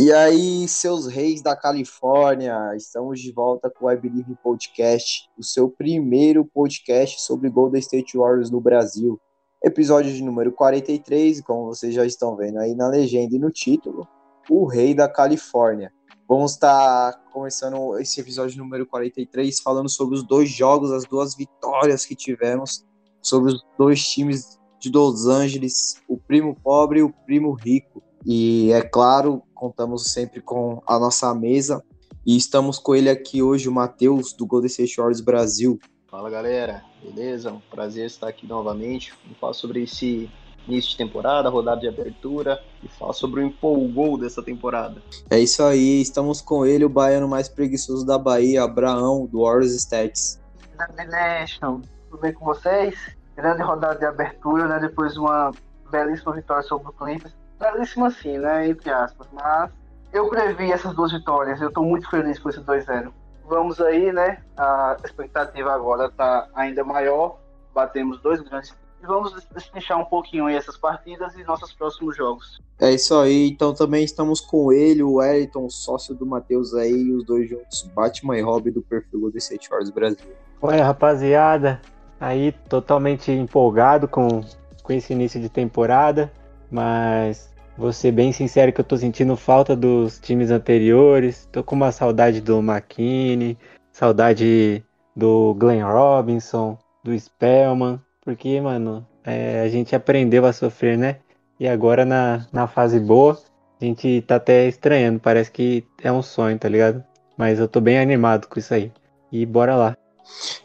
E aí, seus reis da Califórnia, estamos de volta com o I Believe Podcast, o seu primeiro podcast sobre Golden State Warriors no Brasil. Episódio de número 43, como vocês já estão vendo aí na legenda e no título, o rei da Califórnia. Vamos estar começando esse episódio número 43 falando sobre os dois jogos, as duas vitórias que tivemos, sobre os dois times de Los Angeles, o primo pobre e o primo rico. E é claro, contamos sempre com a nossa mesa e estamos com ele aqui hoje, o Matheus, do Golden State Warriors Brasil. Fala galera, beleza? Um prazer estar aqui novamente. Vamos falar sobre esse início de temporada, rodada de abertura e falar sobre o empolgou dessa temporada. É isso aí, estamos com ele, o baiano mais preguiçoso da Bahia, Abraão, do Warriors Stats. Grande Nation, tudo bem com vocês? Grande rodada de abertura, né? Depois de uma belíssima vitória sobre o Clippers. Belíssima sim, né? Entre aspas. Mas eu previ essas duas vitórias. Eu tô muito feliz com esse 2-0. Vamos aí, né? A expectativa agora tá ainda maior. Batemos dois grandes. E vamos destrinchar um pouquinho aí essas partidas e nossos próximos jogos. É isso aí, então também estamos com ele, o Wellington, sócio do Matheus aí, os dois juntos, Batman e Robin do perfil Golden State Warriors Brasil. Oi, rapaziada. Aí, totalmente empolgado com, com esse início de temporada, mas vou ser bem sincero que eu tô sentindo falta dos times anteriores. Tô com uma saudade do McKinney, saudade do Glenn Robinson, do Spellman, porque, mano, é, a gente aprendeu a sofrer, né? E agora na, na fase boa, a gente tá até estranhando, parece que é um sonho, tá ligado? Mas eu tô bem animado com isso aí. E bora lá.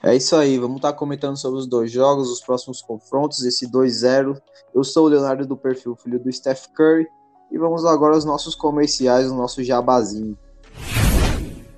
É isso aí, vamos estar comentando sobre os dois jogos, os próximos confrontos, esse 2-0. Eu sou o Leonardo do perfil Filho do Steph Curry e vamos agora aos nossos comerciais, o nosso jabazinho.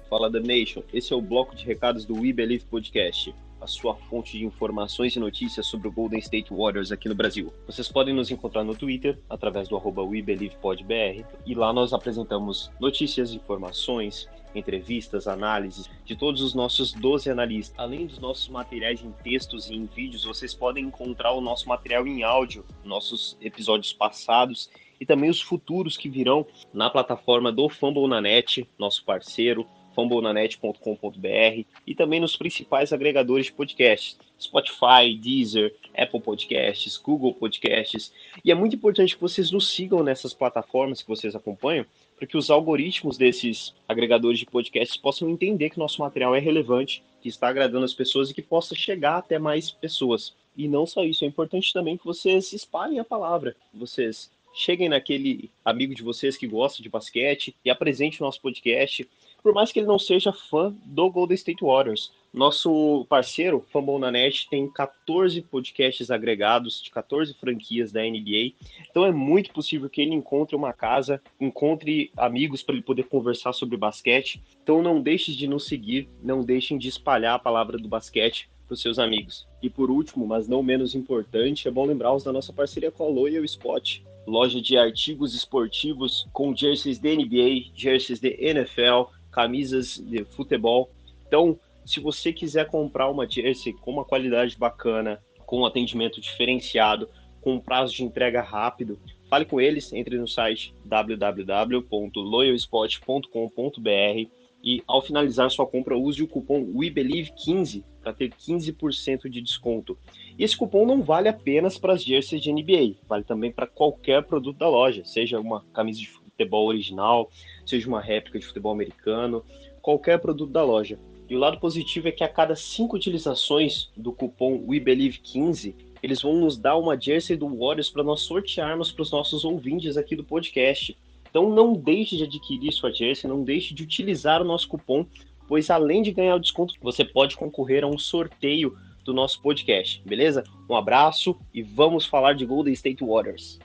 Fala The Nation, esse é o bloco de recados do We Believe Podcast, a sua fonte de informações e notícias sobre o Golden State Warriors aqui no Brasil. Vocês podem nos encontrar no Twitter, através do arroba WeBelievePodBR, e lá nós apresentamos notícias, informações, entrevistas, análises de todos os nossos 12 analistas. Além dos nossos materiais em textos e em vídeos, vocês podem encontrar o nosso material em áudio, nossos episódios passados e também os futuros que virão na plataforma do Fumble na Net, nosso parceiro, fumblenanet.com.br e também nos principais agregadores de podcasts, Spotify, Deezer, Apple Podcasts, Google Podcasts. E é muito importante que vocês nos sigam nessas plataformas que vocês acompanham, para que os algoritmos desses agregadores de podcasts possam entender que nosso material é relevante, que está agradando as pessoas e que possa chegar até mais pessoas. E não só isso, é importante também que vocês espalhem a palavra, vocês cheguem naquele amigo de vocês que gosta de basquete e apresente o nosso podcast, por mais que ele não seja fã do Golden State Warriors. Nosso parceiro, Fumble na Net, tem 14 podcasts agregados de 14 franquias da NBA. Então é muito possível que ele encontre uma casa, encontre amigos para ele poder conversar sobre basquete. Então não deixem de nos seguir, não deixem de espalhar a palavra do basquete para os seus amigos. E por último, mas não menos importante, é bom lembrá-los da nossa parceria com a Loyal Spot, loja de artigos esportivos com jerseys da NBA, jerseys de NFL, camisas de futebol. Então, se você quiser comprar uma jersey com uma qualidade bacana, com um atendimento diferenciado, com um prazo de entrega rápido, fale com eles, entre no site www.loyalspot.com.br e ao finalizar sua compra use o cupom WeBelieve15 para ter 15% de desconto. E esse cupom não vale apenas para as jerseys de NBA, vale também para qualquer produto da loja, seja uma camisa de futebol original, seja uma réplica de futebol americano, qualquer produto da loja. E o lado positivo é que a cada cinco utilizações do cupom WeBelieve15, eles vão nos dar uma jersey do Warriors para nós sortearmos para os nossos ouvintes aqui do podcast. Então não deixe de adquirir sua jersey, não deixe de utilizar o nosso cupom, pois além de ganhar o desconto, você pode concorrer a um sorteio do nosso podcast, beleza? Um abraço e vamos falar de Golden State Warriors.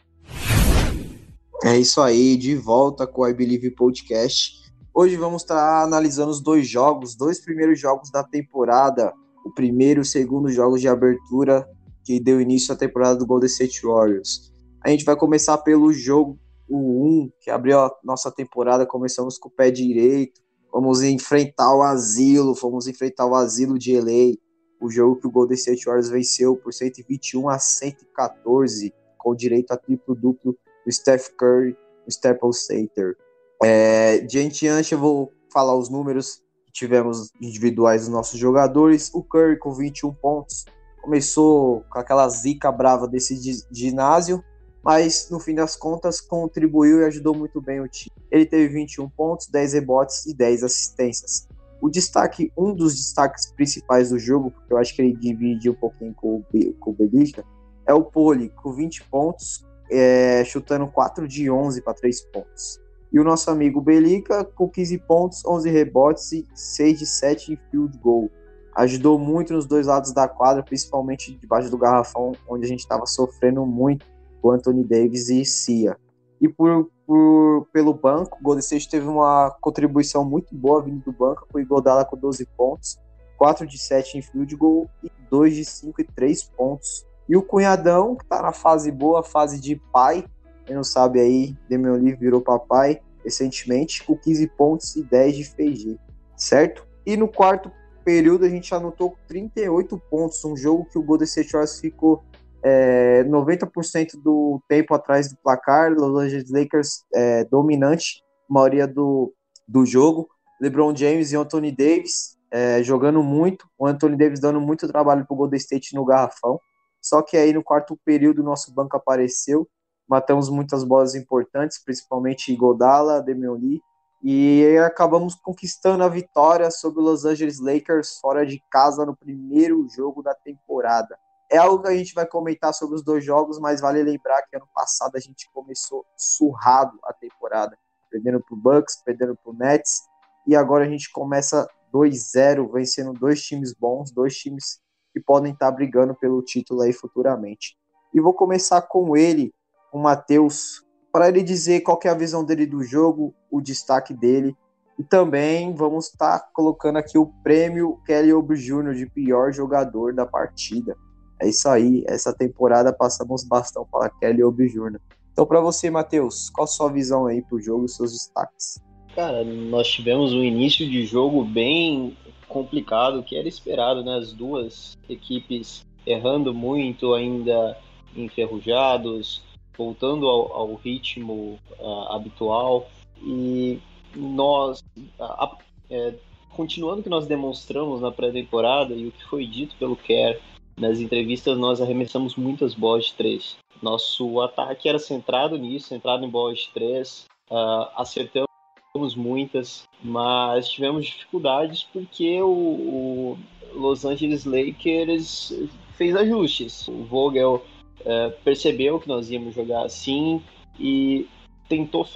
É isso aí, de volta com o I Believe Podcast. Hoje vamos estar analisando os dois jogos, dois primeiros jogos da temporada. O primeiro e o segundo jogos de abertura que deu início à temporada do Golden State Warriors. A gente vai começar pelo jogo o 1, que abriu a nossa temporada. Começamos com o pé direito. Vamos enfrentar o asilo, fomos enfrentar o asilo de LA. O jogo que o Golden State Warriors venceu por 121 a 114, com direito a triplo-duplo do Steph Curry, do Staples Center. É, de antes eu vou falar os números que tivemos individuais dos nossos jogadores. O Curry com 21 pontos. Começou com aquela zica brava desse ginásio, mas no fim das contas contribuiu e ajudou muito bem o time. Ele teve 21 pontos, 10 rebotes e 10 assistências. O destaque, um dos destaques principais do jogo, porque eu acho que ele divide um pouquinho com o, com o é o Poli, com 20 pontos, é, chutando 4 de 11 para 3 pontos. E o nosso amigo Belica com 15 pontos, 11 rebotes e 6 de 7 em field goal. Ajudou muito nos dois lados da quadra, principalmente debaixo do garrafão, onde a gente estava sofrendo muito com Anthony Davis e Cia. E por, por, pelo banco, o Golden State teve uma contribuição muito boa vindo do banco, com o Igodala com 12 pontos, 4 de 7 em field goal e 2 de 5 e 3 pontos. E o Cunhadão, que tá na fase boa, fase de pai, quem não sabe aí, Demian Lee virou papai recentemente, com 15 pontos e 10 de FG, certo? E no quarto período a gente anotou 38 pontos, um jogo que o Golden State Warriors ficou é, 90% do tempo atrás do placar, Los Angeles Lakers é, dominante, maioria do, do jogo, LeBron James e Anthony Davis é, jogando muito, o Anthony Davis dando muito trabalho para o Golden State no garrafão, só que aí no quarto período nosso banco apareceu matamos muitas bolas importantes, principalmente Godala, Lee, e acabamos conquistando a vitória sobre o Los Angeles Lakers fora de casa no primeiro jogo da temporada. É algo que a gente vai comentar sobre os dois jogos, mas vale lembrar que ano passado a gente começou surrado a temporada, perdendo para o Bucks, perdendo para o Nets, e agora a gente começa 2-0, vencendo dois times bons, dois times que podem estar brigando pelo título aí futuramente. E vou começar com ele, o Matheus para ele dizer qual é a visão dele do jogo, o destaque dele. E também vamos estar tá colocando aqui o prêmio Kelly Oubre Jr. de pior jogador da partida. É isso aí, essa temporada passamos bastão para Kelly Oubre Jr. Então, para você, Matheus, qual a sua visão aí para o jogo e seus destaques? Cara, nós tivemos um início de jogo bem complicado, que era esperado, né? As duas equipes errando muito, ainda enferrujados, voltando ao, ao ritmo uh, habitual e nós, é, continuando o que nós demonstramos na pré-temporada e o que foi dito pelo Kerr nas entrevistas, nós arremessamos muitas bolas de três. Nosso ataque era centrado nisso, centrado em bolas de três, uh, acertamos muitas, mas tivemos dificuldades porque o, o Los Angeles Lakers fez ajustes. O Vogel é, percebeu que nós íamos jogar assim e tentou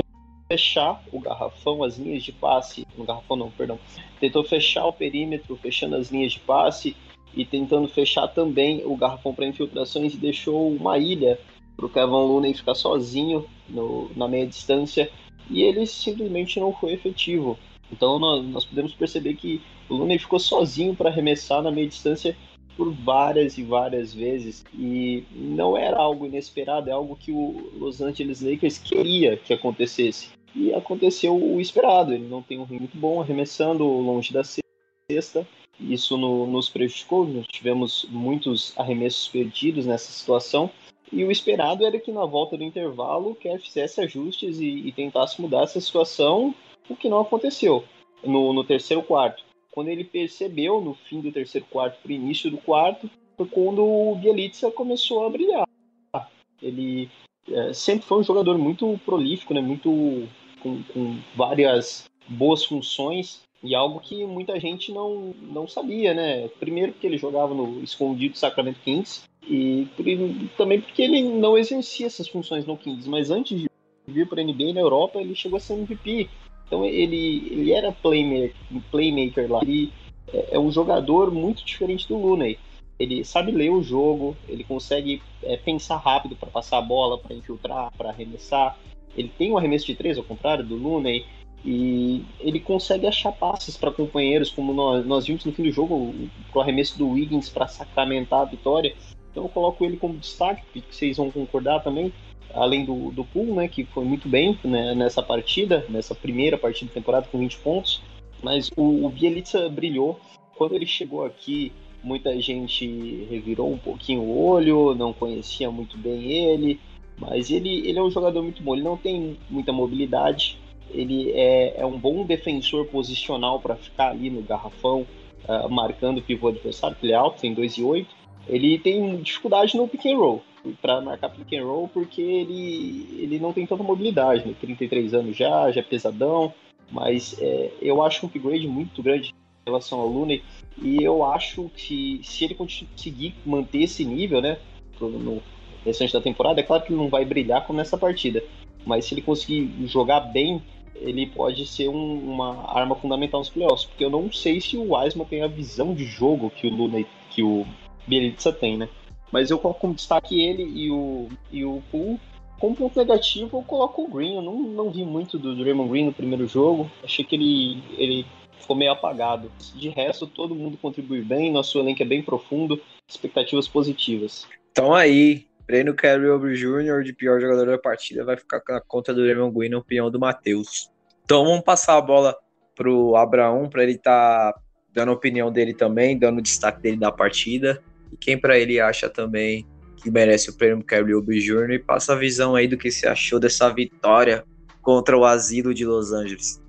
fechar o garrafão, as linhas de passe, no garrafão não, perdão, tentou fechar o perímetro, fechando as linhas de passe e tentando fechar também o garrafão para infiltrações e deixou uma ilha para o Kevin Looney ficar sozinho no, na meia distância e ele simplesmente não foi efetivo. Então nós, nós podemos perceber que o Looney ficou sozinho para arremessar na meia distância por várias e várias vezes e não era algo inesperado, é algo que o Los Angeles Lakers queria que acontecesse. E aconteceu o esperado, ele não tem um ritmo muito bom arremessando longe da cesta. Isso no, nos prejudicou, nós tivemos muitos arremessos perdidos nessa situação. E o esperado era que na volta do intervalo o Kev fizesse ajustes e, e, tentasse mudar essa situação, o que não aconteceu no, no terceiro quarto. Quando ele percebeu, no fim do terceiro quarto para o início do quarto, foi quando o Bielitsa começou a brilhar. Ele é, sempre foi um jogador muito prolífico, né? muito com, com, várias boas funções e algo que muita gente não, não sabia, né? Primeiro porque ele jogava no escondido Sacramento Kings e também porque ele não exercia essas funções no Kings, mas antes de vir para a NBA na Europa, ele chegou a ser MVP então ele, ele era playmaker, playmaker lá. Ele é, é um jogador muito diferente do Looney. Ele sabe ler o jogo, ele consegue é, pensar rápido para passar a bola, para infiltrar, para arremessar. ele tem um arremesso de três, ao contrário do Looney, e ele consegue achar passes para companheiros, como nós, nós vimos no fim do jogo, o arremesso do Wiggins para sacramentar a vitória. Então eu coloco ele como destaque, que vocês vão concordar também, além do, do Pool, né, que foi muito bem né, nessa partida, nessa primeira partida da temporada com 20 pontos. Mas o, o Bielitsa brilhou. Quando ele chegou aqui, muita gente revirou um pouquinho o olho, não conhecia muito bem ele, mas ele, ele é um jogador muito bom. Ele não tem muita mobilidade, ele é, é um bom defensor posicional para ficar ali no garrafão, uh, marcando o pivô adversário, que ele é alto, tem 2 e 8. Ele tem dificuldade no pick and roll, para marcar pick and roll, porque ele, ele não tem tanta mobilidade, né? 33 anos já, já é pesadão, mas é, eu acho um upgrade muito grande em relação ao Looney, e eu acho que se ele conseguir manter esse nível, né, no restante da temporada, é claro que ele não vai brilhar como nessa partida, mas se ele conseguir jogar bem, ele pode ser um, uma arma fundamental nos playoffs, porque eu não sei se o Wiseman tem a visão de jogo que o Luna que o Bielitsa tem, né? Mas eu coloco como destaque ele e o, e o Poole. Como ponto negativo, eu coloco o Green. Eu não, não vi muito do Draymond Green no primeiro jogo. Achei que ele, ele ficou meio apagado. De resto, todo mundo contribui bem. Nosso elenco é bem profundo. Expectativas positivas. Então aí, Breno Carroll Jr., de pior jogador da partida, vai ficar na conta do Draymond Green na opinião do Matheus. Então vamos passar a bola pro Abraão para ele estar tá dando a opinião dele também, dando o destaque dele da partida. E quem para ele acha também que merece o prêmio Carroll Jr. e passa a visão aí do que você achou dessa vitória contra o Asilo de Los Angeles.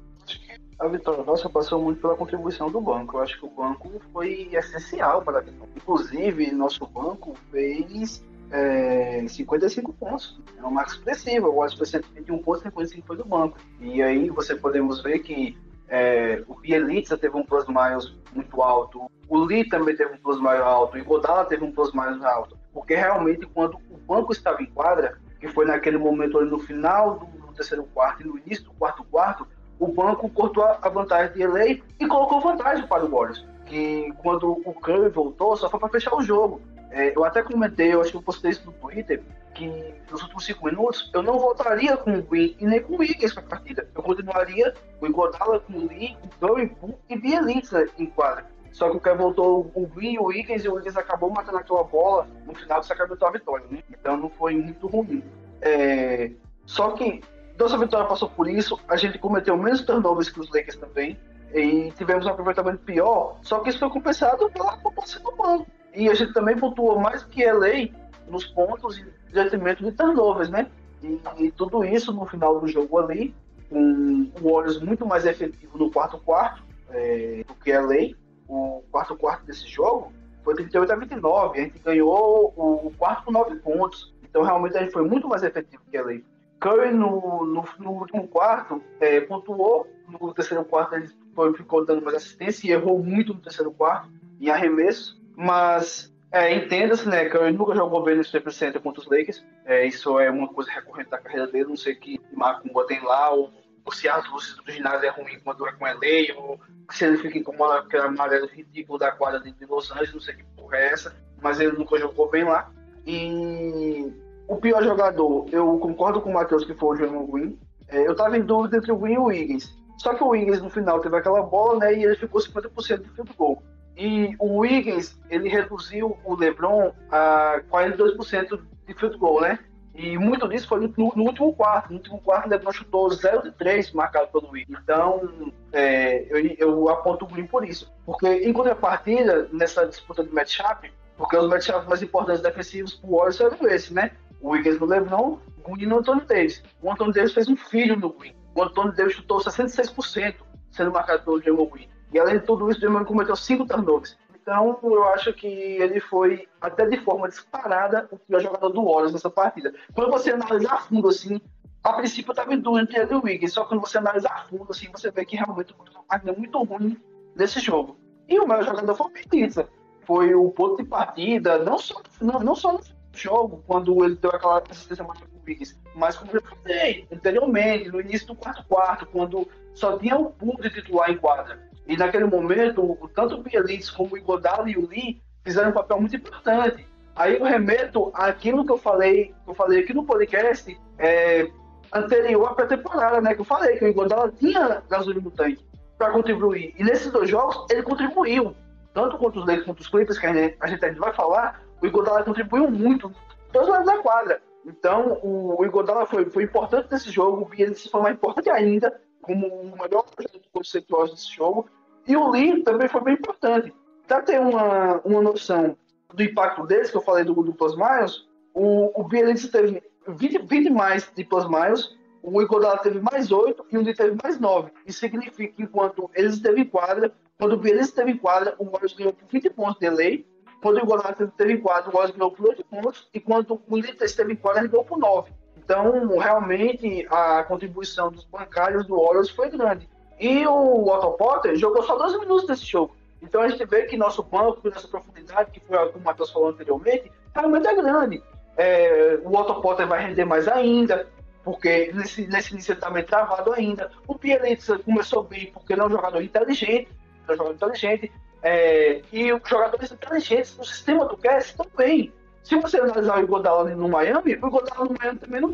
A vitória nossa passou muito pela contribuição do banco. Eu acho que o banco foi essencial para a vitória. Inclusive, nosso banco fez é, 55 pontos. É uma marca expressiva. O Watts foi 121 pontos, 55 foi do banco. E aí você podemos ver que é, o Bielitsa teve um plus miles muito alto, o Lee também teve um plus miles alto, e o Godala teve um plus miles alto. Porque realmente, quando o banco estava em quadra, que foi naquele momento ali no final do, terceiro quarto e no início do quarto quarto, o banco cortou a vantagem de LA e colocou vantagem para o Warriors. Que quando o Curry voltou, só foi para fechar o jogo. É, eu até comentei, eu acho que eu postei isso no Twitter, que nos últimos cinco minutos eu não voltaria com o Green e nem com o Wiggins para a partida. Eu continuaria com o Igodala, com o Lee, com o Dory e Bielitsa em quadra. Só que o cara voltou o Green, o Wiggins e o Wiggins acabou matando aquela bola no final do Sacramento a vitória, né? Então não foi muito ruim. É... Só que nossa vitória passou por isso, a gente cometeu menos turnovers que os Lakers também e tivemos um aproveitamento pior, só que isso foi compensado pela população do banco. E a gente também pontuou mais que LA nos pontos de detrimento de turnovers, né? E, e, tudo isso no final do jogo ali, com o Warriors muito mais efetivo no quarto quarto é, do que LA. O quarto quarto desse jogo foi 38 a 29. A gente ganhou o, quarto com 9 pontos. Então realmente a gente foi muito mais efetivo que LA. Curry no, no, no último quarto é, pontuou, no terceiro quarto ele foi, ficou dando mais assistência e errou muito no terceiro quarto em arremesso. Mas é, entenda-se, né, que ele nunca jogou bem no Staples Center contra os Lakers. É, isso é uma coisa recorrente da carreira dele. Não sei que Macumba tem lá, ou, ou, se as luzes do ginásio é ruim quando é com LA, ou se ele fica incomodado com aquele amarelo ridículo da quadra de, Los Angeles, não sei que porra é essa. Mas ele nunca jogou bem lá. E o pior jogador, eu concordo com o Matheus que foi o Draymond Green. É, eu tava em dúvida entre o Green e o Wiggins. Só que o Wiggins no final teve aquela bola, né? E ele ficou 50% do field goal. E o Wiggins, ele reduziu o LeBron a 42% de field goal, né? E muito disso foi no, no, último quarto. No último quarto, o LeBron chutou 0 de 3 marcado pelo Wiggins. Então, é, eu, eu, aponto o Green por isso. Porque, em contrapartida, nessa disputa de matchup, porque os matchups mais importantes defensivos pro Warriors eram esse, né? O Wiggins no LeBron, o Green no Anthony Davis. O Anthony Davis fez um filho no Green. O Anthony Davis chutou 66% sendo marcado pelo Draymond Green. E além de tudo isso, o Draymond cometeu cinco turnovers. Então, eu acho que ele foi, até de forma disparada, o pior jogador do Warriors nessa partida. Quando você analisa a fundo, assim, a princípio eu estava em dúvida entre ele e o Wiggins, só que quando você analisa a fundo, assim, você vê que realmente foi uma partida muito ruim nesse jogo. E o melhor jogador foi o Pizza. Foi o ponto de partida, não só, não, não só no jogo, quando ele deu aquela assistência mais pro Wiggins, mas como eu falei anteriormente, no início do quarto quarto, quando só tinha o de titular em quadra. E naquele momento, tanto o Bielitz como o Igodala e o Lee fizeram um papel muito importante. Aí eu remeto àquilo que eu falei, que eu falei aqui no podcast, é, anterior à pré-temporada, né? Que eu falei que o Iguodala tinha gasolina no tanque para contribuir. E nesses dois jogos ele contribuiu, tanto contra os Lakers quanto os Clippers, que a gente, a gente vai falar. O Iguodala contribuiu muito, todos lados da quadra. Então o, o Iguodala foi, foi importante nesse jogo, ele se foi mais importante ainda como o melhor conceitual desse jogo. E o Lee também foi bem importante. Para ter uma, uma noção do impacto deles, que eu falei do, do Plus Miles, o, o Bielitsa teve 20, 20 mais de plus miles, o Iguodala teve mais 8 e o Lee teve mais 9. Isso significa que enquanto eles esteve em quadra, quando o Bielitsa esteve em quadra, o Warriors ganhou por 20 pontos de lei. Quando o Iguodala esteve em quadra, o Warriors ganhou por 8 pontos. E quando o Lee esteve em quadra, ele ganhou por 9. Então, realmente, a contribuição dos bancários do Warriors foi grande. E o Otto Potter jogou só 12 minutos nesse jogo. Então a gente vê que nosso banco, nossa profundidade, que foi como o Matheus falou anteriormente, realmente é grande. É, o Otto Potter vai render mais ainda, porque nesse, nesse início ele está meio travado ainda. O Pielitsa começou bem porque ele é um jogador inteligente, é um jogador inteligente, é, e os jogadores inteligentes no sistema do Cass também. Se você analisar o Iguodala no Miami, o Iguodala no Miami também não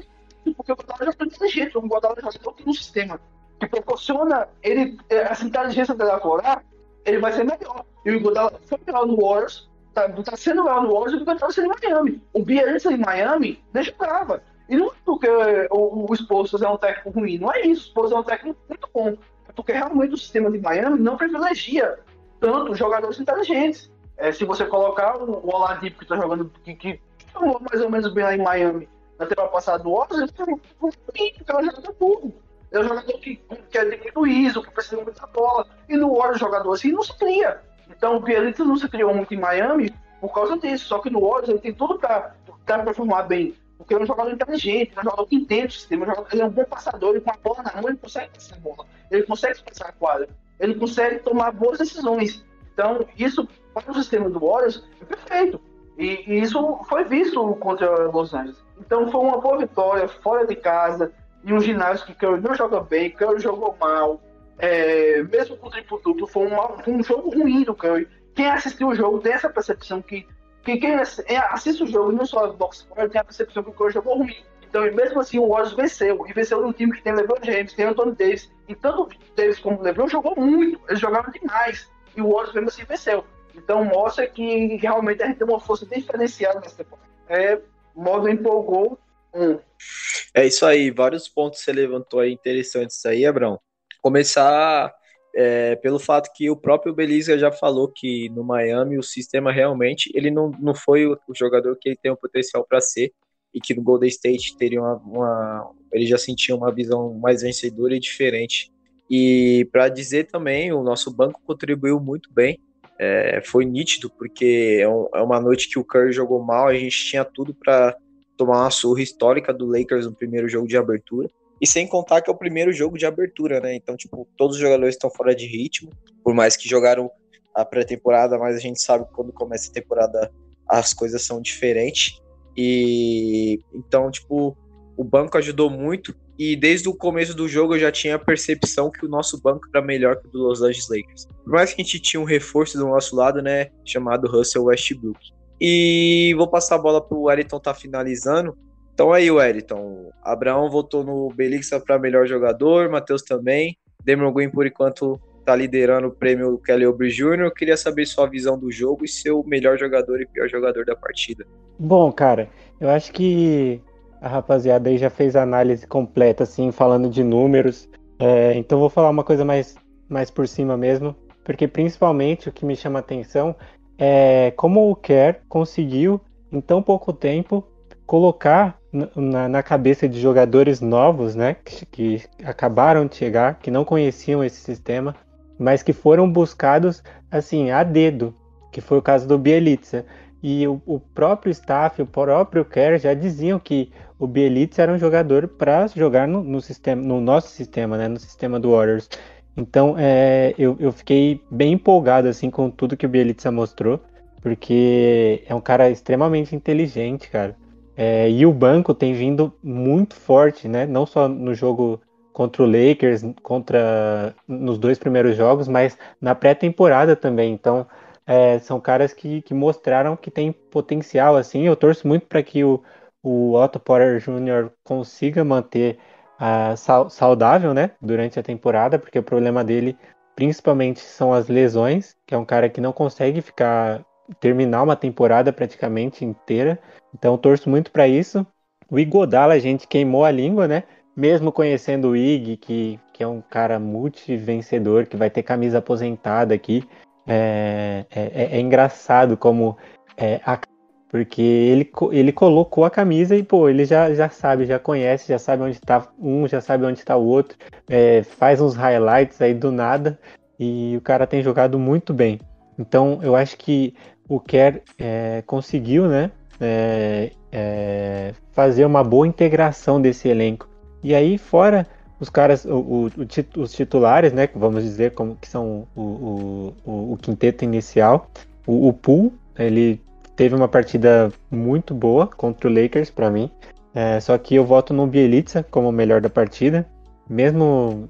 porque o é um jogador inteligente, o um jogador que no sistema que proporciona ele, essa inteligência dele aflorar, ele vai ser melhor. E o Iguodala foi melhor no Warriors, tá, tá sendo melhor no Warriors do que estava sendo em Miami. O Bielsa em Miami nem jogava. E não é porque o, o é um técnico ruim, não é isso. O Esposos é um técnico muito bom. É porque realmente o sistema de Miami não privilegia tanto jogadores inteligentes. É, se você colocar o, o Oladipo que está jogando, que, que mais ou menos bem lá em Miami na temporada passada do Warriors, ele foi é um jogador burro. É um jogador que, que quer muito ISO, que precisa muito da bola. E no Warriors, jogador assim não se cria. Então o Bielitsa não se criou muito em Miami por causa disso. Só que no Warriors ele tem tudo para performar bem. Porque ele é um jogador inteligente, é um jogador que entende o sistema, ele é um bom passador, ele com a bola na mão, ele consegue passar a bola, ele consegue passar a quadra, ele consegue tomar boas decisões. Então, isso para o sistema do Warriors é perfeito. E, e, isso foi visto contra Los Angeles. Então foi uma boa vitória, fora de casa, em um ginásio que Curry não joga bem, Curry jogou mal. É, mesmo com o triplo duplo, foi um, um jogo ruim do Curry. Quem assistiu o jogo tem essa percepção que, que quem é, assiste o jogo, não só o box tem a percepção que o Curry jogou ruim. Então, mesmo assim, o Warriors venceu. E venceu num time que tem LeBron James, tem Anthony Davis. E tanto Davis como o LeBron jogou muito. Eles jogaram demais. E o Warriors mesmo assim venceu. Então, mostra que realmente a gente tem uma força diferenciada nessa temporada. É, modo empolgou. Hum. É isso aí, vários pontos você levantou aí interessantes aí, Abrão. Começar é, pelo fato que o próprio Belisa já falou que no Miami o sistema realmente ele não, não foi o, o jogador que ele tem o potencial para ser e que no Golden State teria uma, uma, ele já sentia uma visão mais vencedora e diferente. E para dizer também, o nosso banco contribuiu muito bem. É, foi nítido porque é, um, é, uma noite que o Curry jogou mal, a gente tinha tudo para tomar uma surra histórica do Lakers no primeiro jogo de abertura. E sem contar que é o primeiro jogo de abertura, né? Então, tipo, todos os jogadores estão fora de ritmo, por mais que jogaram a pré-temporada, mas a gente sabe que quando começa a temporada as coisas são diferentes. E então, tipo, o banco ajudou muito e desde o começo do jogo eu já tinha a percepção que o nosso banco era melhor que o do Los Angeles Lakers. Por mais que a gente tinha um reforço do nosso lado, né, chamado Russell Westbrook. E vou passar a bola para o Wellington tá finalizando. Então aí, Wellington. Abraão votou no Belixa para melhor jogador, Matheus também. Demon Green, por enquanto, tá liderando o prêmio Kelly Oubre Jr. Eu queria saber sua visão do jogo e seu melhor jogador e pior jogador da partida. Bom, cara, eu acho que a rapaziada aí já fez a análise completa, assim, falando de números. É, então vou falar uma coisa mais, mais por cima mesmo, porque principalmente o que me chama atenção é, como o Kerr conseguiu, em tão pouco tempo, colocar na, na cabeça de jogadores novos, né, que, que, acabaram de chegar, que não conheciam esse sistema, mas que foram buscados assim a dedo, que foi o caso do Bielitsa. E o, o próprio staff, o próprio Kerr já diziam que o Bielitsa era um jogador para jogar no, no, sistema, no nosso sistema, né, no sistema do Warriors. Então, é, eu, eu fiquei bem empolgado assim com tudo que o Bielitsa mostrou, porque é um cara extremamente inteligente, cara. É, e o banco tem vindo muito forte, né? Não só no jogo contra o Lakers, contra nos dois primeiros jogos, mas na pré-temporada também. Então, é, são caras que, que mostraram que tem potencial, assim. Eu torço muito para que o, o Otto Porter Jr. consiga manter uh, saudável, né, durante a temporada, porque o problema dele principalmente são as lesões, que é um cara que não consegue ficar terminar uma temporada praticamente inteira. Então torço muito para isso. O Igodala a gente queimou a língua, né? Mesmo conhecendo o Ig, que, que é um cara multivencedor, que vai ter camisa aposentada aqui, é, é, é, é engraçado como é, a porque ele, ele colocou a camisa e, pô, ele já, já sabe, já conhece, já sabe onde tá um, já sabe onde tá o outro, é, faz uns highlights aí do nada e o cara tem jogado muito bem. Então, eu acho que o Kerr é, conseguiu, né, é, é, fazer uma boa integração desse elenco. E aí, fora os caras, o, o, os titulares, né, vamos dizer como que são o, o, o quinteto inicial, o, o Pool, ele teve uma partida muito boa contra o Lakers para mim. É, só que eu voto no Bielitsa como o melhor da partida. Mesmo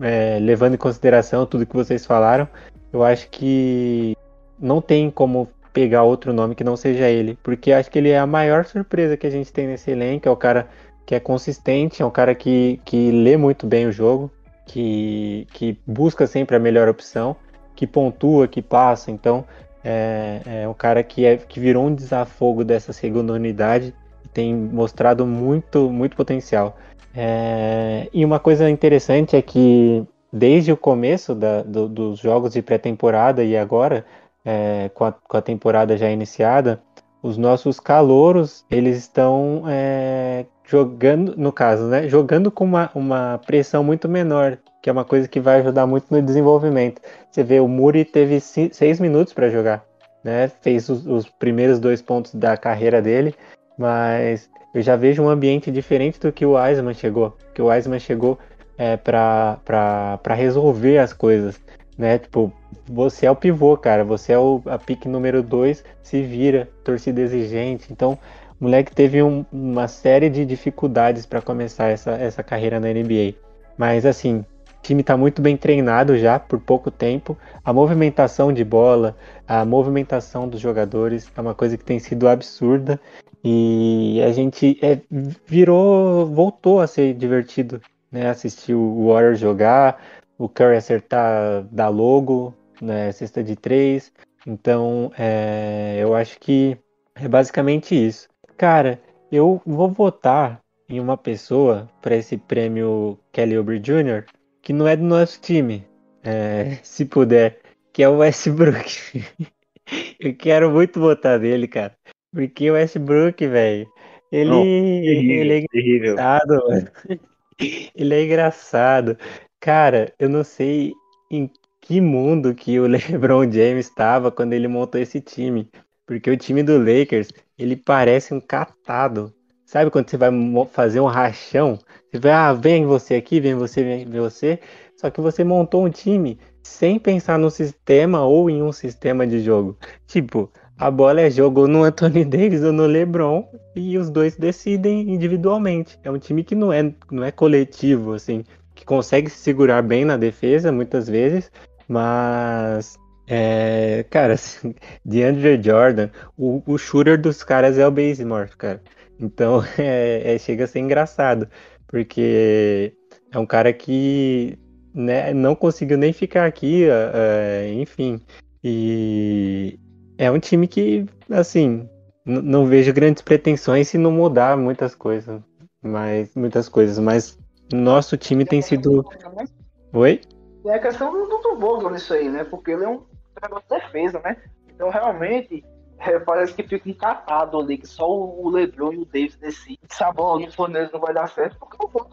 é, levando em consideração tudo que vocês falaram, eu acho que não tem como pegar outro nome que não seja ele. Porque acho que ele é a maior surpresa que a gente tem nesse elenco. É o cara que é consistente, é um cara que, que lê muito bem o jogo, que, que busca sempre a melhor opção, que pontua, que passa. Então, é, é um cara que, é, que virou um desafogo dessa segunda unidade e tem mostrado muito, muito potencial. É, e uma coisa interessante é que desde o começo da, do, dos jogos de pré-temporada e agora, é, com, a, com, a, temporada já iniciada, os nossos calouros eles estão é, jogando, no caso, né, jogando com uma, uma pressão muito menor que é uma coisa que vai ajudar muito no desenvolvimento. Você vê, o Muri teve seis minutos para jogar, né? Fez os, os, primeiros dois pontos da carreira dele, mas eu já vejo um ambiente diferente do que o Wiseman chegou. Que o Wiseman chegou é, para resolver as coisas, né? Tipo, você é o pivô, cara. Você é o, a pique número dois, se vira, torcida exigente. Então, o moleque teve um, uma série de dificuldades para começar essa, essa carreira na NBA. Mas assim, o time está muito bem treinado já por pouco tempo. A movimentação de bola, a movimentação dos jogadores é uma coisa que tem sido absurda. E a gente é, virou, voltou a ser divertido, né? Assistir o Warriors jogar, o Curry acertar da logo, né? Cesta de três. Então, é, eu acho que é basicamente isso. Cara, eu vou votar em uma pessoa para esse prêmio Kelly Oubre Jr que não é do nosso time, é, se puder, que é o Westbrook. Eu quero muito botar nele, cara. Porque o Westbrook, velho, ele, não, ele é engraçado, mano. Ele é engraçado. Cara, eu não sei em que mundo que o LeBron James estava quando ele montou esse time. Porque o time do Lakers, ele parece um catado. Sabe quando você vai fazer um rachão? Você vai, ah, vem você aqui, vem você, vem você. Só que você montou um time sem pensar no sistema ou em um sistema de jogo. Tipo, a bola é jogo no Anthony Davis ou no LeBron e os dois decidem individualmente. É um time que não é, não é coletivo, assim, que consegue se segurar bem na defesa muitas vezes, mas é, cara, assim, DeAndre Jordan, o, o shooter dos caras é o Bazemore, cara. Então é, é, chega a ser engraçado, porque é um cara que né, não conseguiu nem ficar aqui, é, enfim. E é um time que, assim, não vejo grandes pretensões se não mudar muitas coisas. Mas, muitas coisas, mas nosso time tem sido. Oi? É a questão do, do Vogel nisso aí, né? Porque ele é um treinador de defesa, né? Então, realmente, é, parece que fica encatado ali, que só o LeBron e o Davis decidem. Bola no Fornelli não vai dar certo, porque eu vou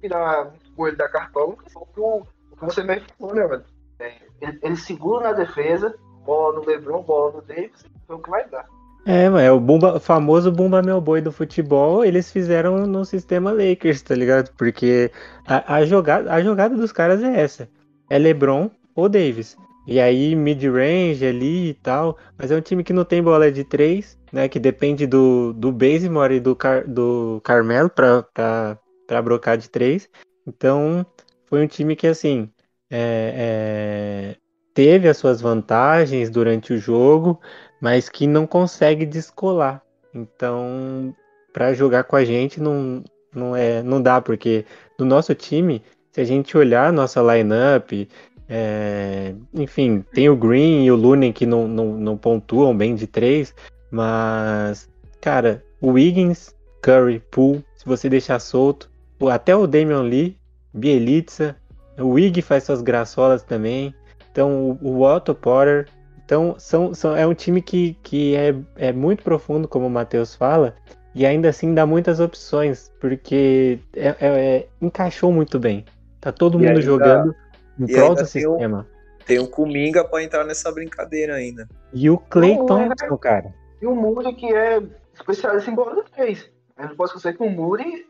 tirar o ele da cartola, que o, o que você mesmo falou, né, velho? É, ele, ele, segura na defesa, bola no LeBron, bola no Davis, é o que vai dar. É, é o Bumba, famoso Bumba Meu Boi do futebol, eles fizeram no sistema Lakers, tá ligado? Porque a, a, jogada, a jogada dos caras é essa. É LeBron ou Davis. E aí, mid-range ali e tal. Mas é um time que não tem bola de três, né? Que depende do, do Bazemore e do, Car, do Carmelo para brocar de três. Então, foi um time que, assim, é, é, teve as suas vantagens durante o jogo, mas que não consegue descolar. Então, para jogar com a gente, não não, é, não dá, porque no nosso time, se a gente olhar nossa lineup, é, enfim, tem o Green e o Lunen que não, não, não pontuam bem de três, mas, cara, o Wiggins, Curry, Poole, se você deixar solto, até o Damian Lee, Bielitsa, o Wig faz suas graçolas também, então o, o Otto Porter, então são, são, é um time que, que é, é muito profundo, como o Matheus fala, e ainda assim dá muitas opções, porque é, é, é encaixou muito bem. Tá todo mundo ainda, jogando em prol do sistema. Tem um Kuminga para entrar nessa brincadeira ainda. E o Clay Thompson, cara. E o Muri, que é especialista em bola de três. Eu não posso esquecer que o Muri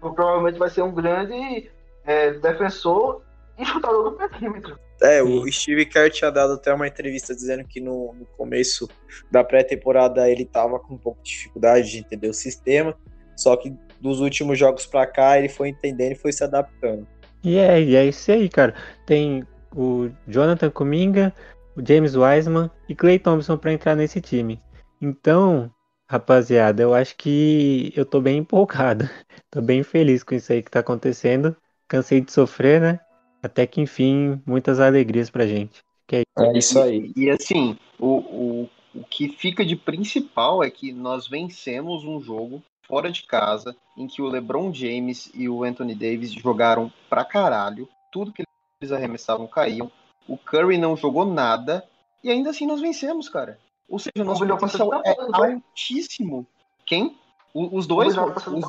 provavelmente vai ser um grande é, defensor e chutador do perímetro. É, o Steve Kerr tinha dado até uma entrevista dizendo que no, no começo da pré-temporada ele tava com um pouco de dificuldade de entender o sistema, só que dos últimos jogos para cá ele foi entendendo e foi se adaptando. E é, e é isso aí, cara. Tem o Jonathan Kuminga, o James Wiseman e Clay Thompson para entrar nesse time. Então, rapaziada, eu acho que eu tô bem empolgado. tô bem feliz com isso aí que tá acontecendo. Cansei de sofrer, né? Até que enfim, muitas alegrias pra gente. É, é isso aí. E, e assim, o, o, o que fica de principal é que nós vencemos um jogo fora de casa, em que o LeBron James e o Anthony Davis jogaram pra caralho, tudo que eles arremessavam caíam, o Curry não jogou nada, e ainda assim nós vencemos, cara. Ou seja, nosso potencial é altíssimo. Quem? O, os dois? Os, os...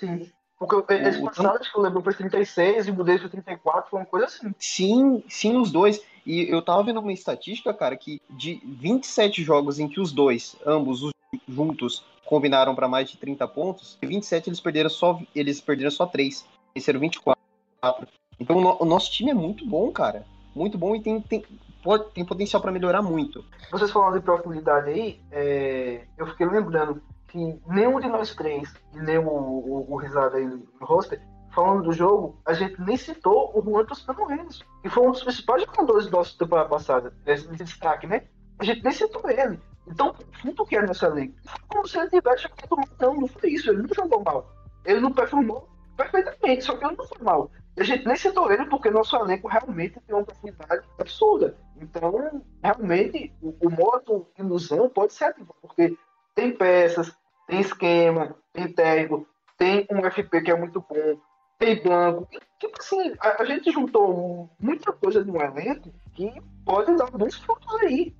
Sim. Porque eles passaram, acho que o LeBron foi 36 e o foi 34, foi uma coisa assim. Sim, sim, os dois. E eu tava vendo uma estatística, cara, que de 27 jogos em que os dois, ambos os juntos, combinaram para mais de 30 pontos, 27 eles perderam só eles perderam só 3. Venceram 24. Então o, nosso time é muito bom, cara. Muito bom e tem, tem, pode, tem potencial para melhorar muito. Vocês falando de profundidade aí, é, eu fiquei lembrando que nenhum de nós três, e nem o, o, o Risada aí no roster, falando do jogo, a gente nem citou o Juan Toscano Reis, que foi um dos principais jogadores do nosso temporada passada, esse destaque, né? A gente nem citou ele. Então, muito que era nessa liga. Como se ele tivesse jogado mal. Não, não foi isso. Ele não jogou mal. Ele não performou perfeitamente, só que ele não foi mal. E a gente nem citou ele porque nosso elenco realmente tem uma profundidade absurda. Então, realmente, o, o modo ilusão pode ser ativo, porque tem peças, tem esquema, tem técnico, tem um FP que é muito bom, tem banco. Tipo assim, a, a gente juntou muita coisa no elenco que pode dar bons frutos aí.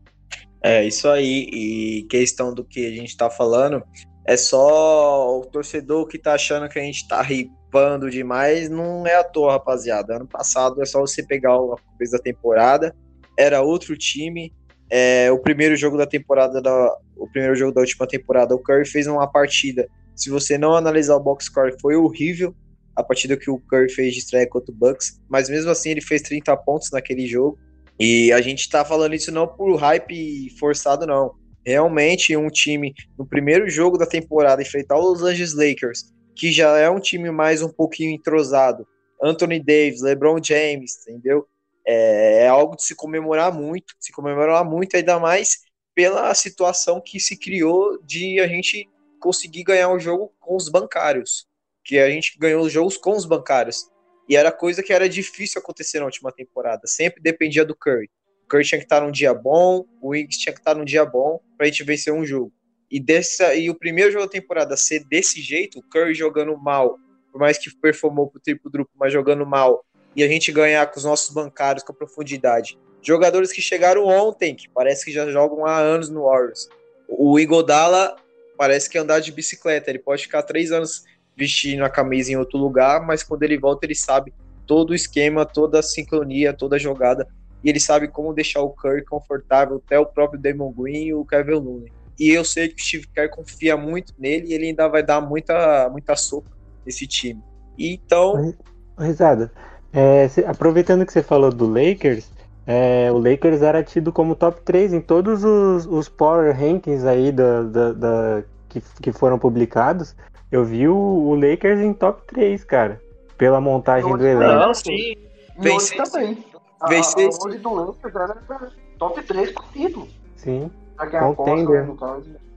É, isso aí. E questão do que a gente tá falando, é só o torcedor que tá achando que a gente tá ripando demais, não é à toa, rapaziada. Ano passado é só você pegar o começo da temporada, era outro time, é, o primeiro jogo da temporada, da, o primeiro jogo da última temporada, o Curry fez uma partida. Se você não analisar o box score, foi horrível a partida que o Curry fez de estreia contra o Bucks, mas mesmo assim ele fez 30 pontos naquele jogo. E a gente tá falando isso não por hype forçado, não. Realmente, um time no primeiro jogo da temporada enfrentar os Los Angeles Lakers, que já é um time mais um pouquinho entrosado. Anthony Davis, LeBron James, entendeu? é, é algo de se comemorar muito, se comemorar muito, ainda mais pela situação que se criou de a gente conseguir ganhar o um jogo com os bancários, que a gente ganhou os jogos com os bancários. E era coisa que era difícil acontecer na última temporada, sempre dependia do Curry. O Curry tinha que estar num dia bom, o Wiggs tinha que estar num dia bom para a gente vencer um jogo. E, dessa, e o primeiro jogo da temporada ser desse jeito, o Curry jogando mal, por mais que performou pro triplo duplo, mas jogando mal, e a gente ganhar com os nossos bancários com profundidade. Jogadores que chegaram ontem, que parece que já jogam há anos no Warriors. O Igodala parece que é andar de bicicleta, ele pode ficar três anos vestindo a camisa em outro lugar, mas quando ele volta ele sabe todo o esquema, toda a sincronia, toda a jogada, e ele sabe como deixar o Curry confortável, até o próprio Damon Green e o Kevin Looney. E eu sei que o Steve Kerr confia muito nele e ele ainda vai dar muita, muita sopa nesse time. Então... Risada, é, aproveitando que você falou do Lakers, é, o Lakers era tido como top 3 em todos os, os Power Rankings aí da, da, da que, que, foram publicados. Eu vi o, o, Lakers em top 3, cara. Pela montagem do elenco. Não, sim. Vencer também. Vencer. A, a, do Lakers era top 3 partido. Sim. Pra quem aposta, Contender.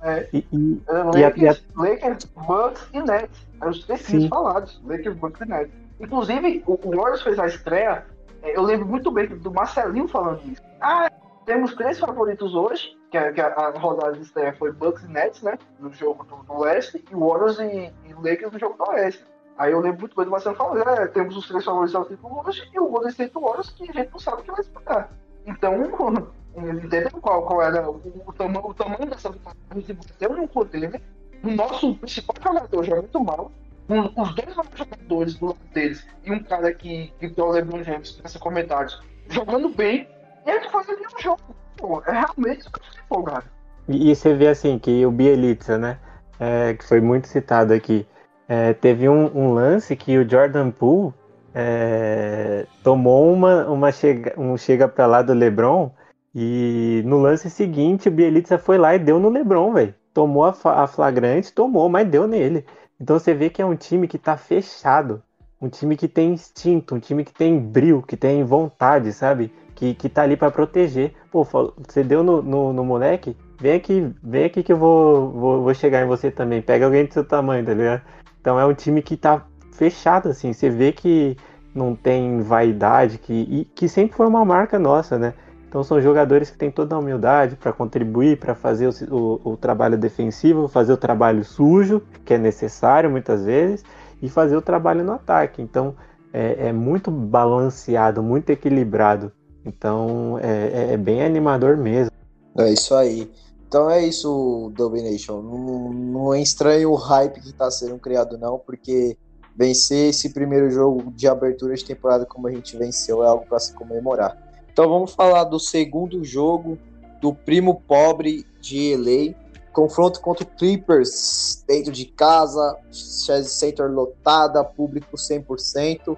É. E, e- a- Lakers, e a- Lakers, Bucks e Nets. É os três Sim. times falados. Lakers, Bucks e Nets. Inclusive, o, o Warriors fez a estreia. é, Eu lembro muito bem do Marcelinho falando isso. Ah, temos três favoritos hoje. Que, a- que a, rodada de estreia foi Bucks e Nets, né? No jogo do, do Oeste. E Warriors e, e Lakers no jogo do Oeste. Aí eu lembro muito bem do Marcelo falando, é, temos os três favoritos ao título e o Golden State Warriors que a gente não sabe o que vai disputar. Então, entendeu qual, qual era o, o, o tamanho dessa vitória? A gente bateu num poder, o nosso principal jogador joga muito mal, um- os dois jogadores do lado deles e um cara que, que tem o LeBron James nesse comentários jogando bem, e a gente faz ali um jogo. Pô, é realmente empolgado. E, e você vê assim que o Bielitsa, né? é, que foi muito citado aqui, é, teve um, um lance que o Jordan Poole é, tomou uma, uma chega, um chega pra lá do LeBron e no lance seguinte o Bielitsa foi lá e deu no LeBron, velho. Tomou a, a flagrante, tomou, mas deu nele. Então você vê que é um time que tá fechado, um time que tem instinto, um time que tem brilho, que tem vontade, sabe? Que, que tá ali pra proteger. Pô, você deu no, no, no moleque, vem aqui, vem aqui que eu vou, vou, vou chegar em você também. Pega alguém do seu tamanho, tá ligado? Então é um time que tá fechado, assim. Você vê que não tem vaidade, que, e que sempre foi uma marca nossa, né? Então são jogadores que têm toda a humildade para contribuir, para fazer o, o, o trabalho defensivo, fazer o trabalho sujo, que é necessário muitas vezes, e fazer o trabalho no ataque. Então é, é muito balanceado, muito equilibrado. Então é, é- é bem animador mesmo. É isso aí. Então é isso, Domination. Não, não é estranho o hype que está sendo criado, não, porque vencer esse primeiro jogo de abertura de temporada como a gente venceu é algo para se comemorar. Então vamos falar do segundo jogo do primo pobre de LA. Confronto contra o Clippers dentro de casa, Chase Center lotada, público 100%.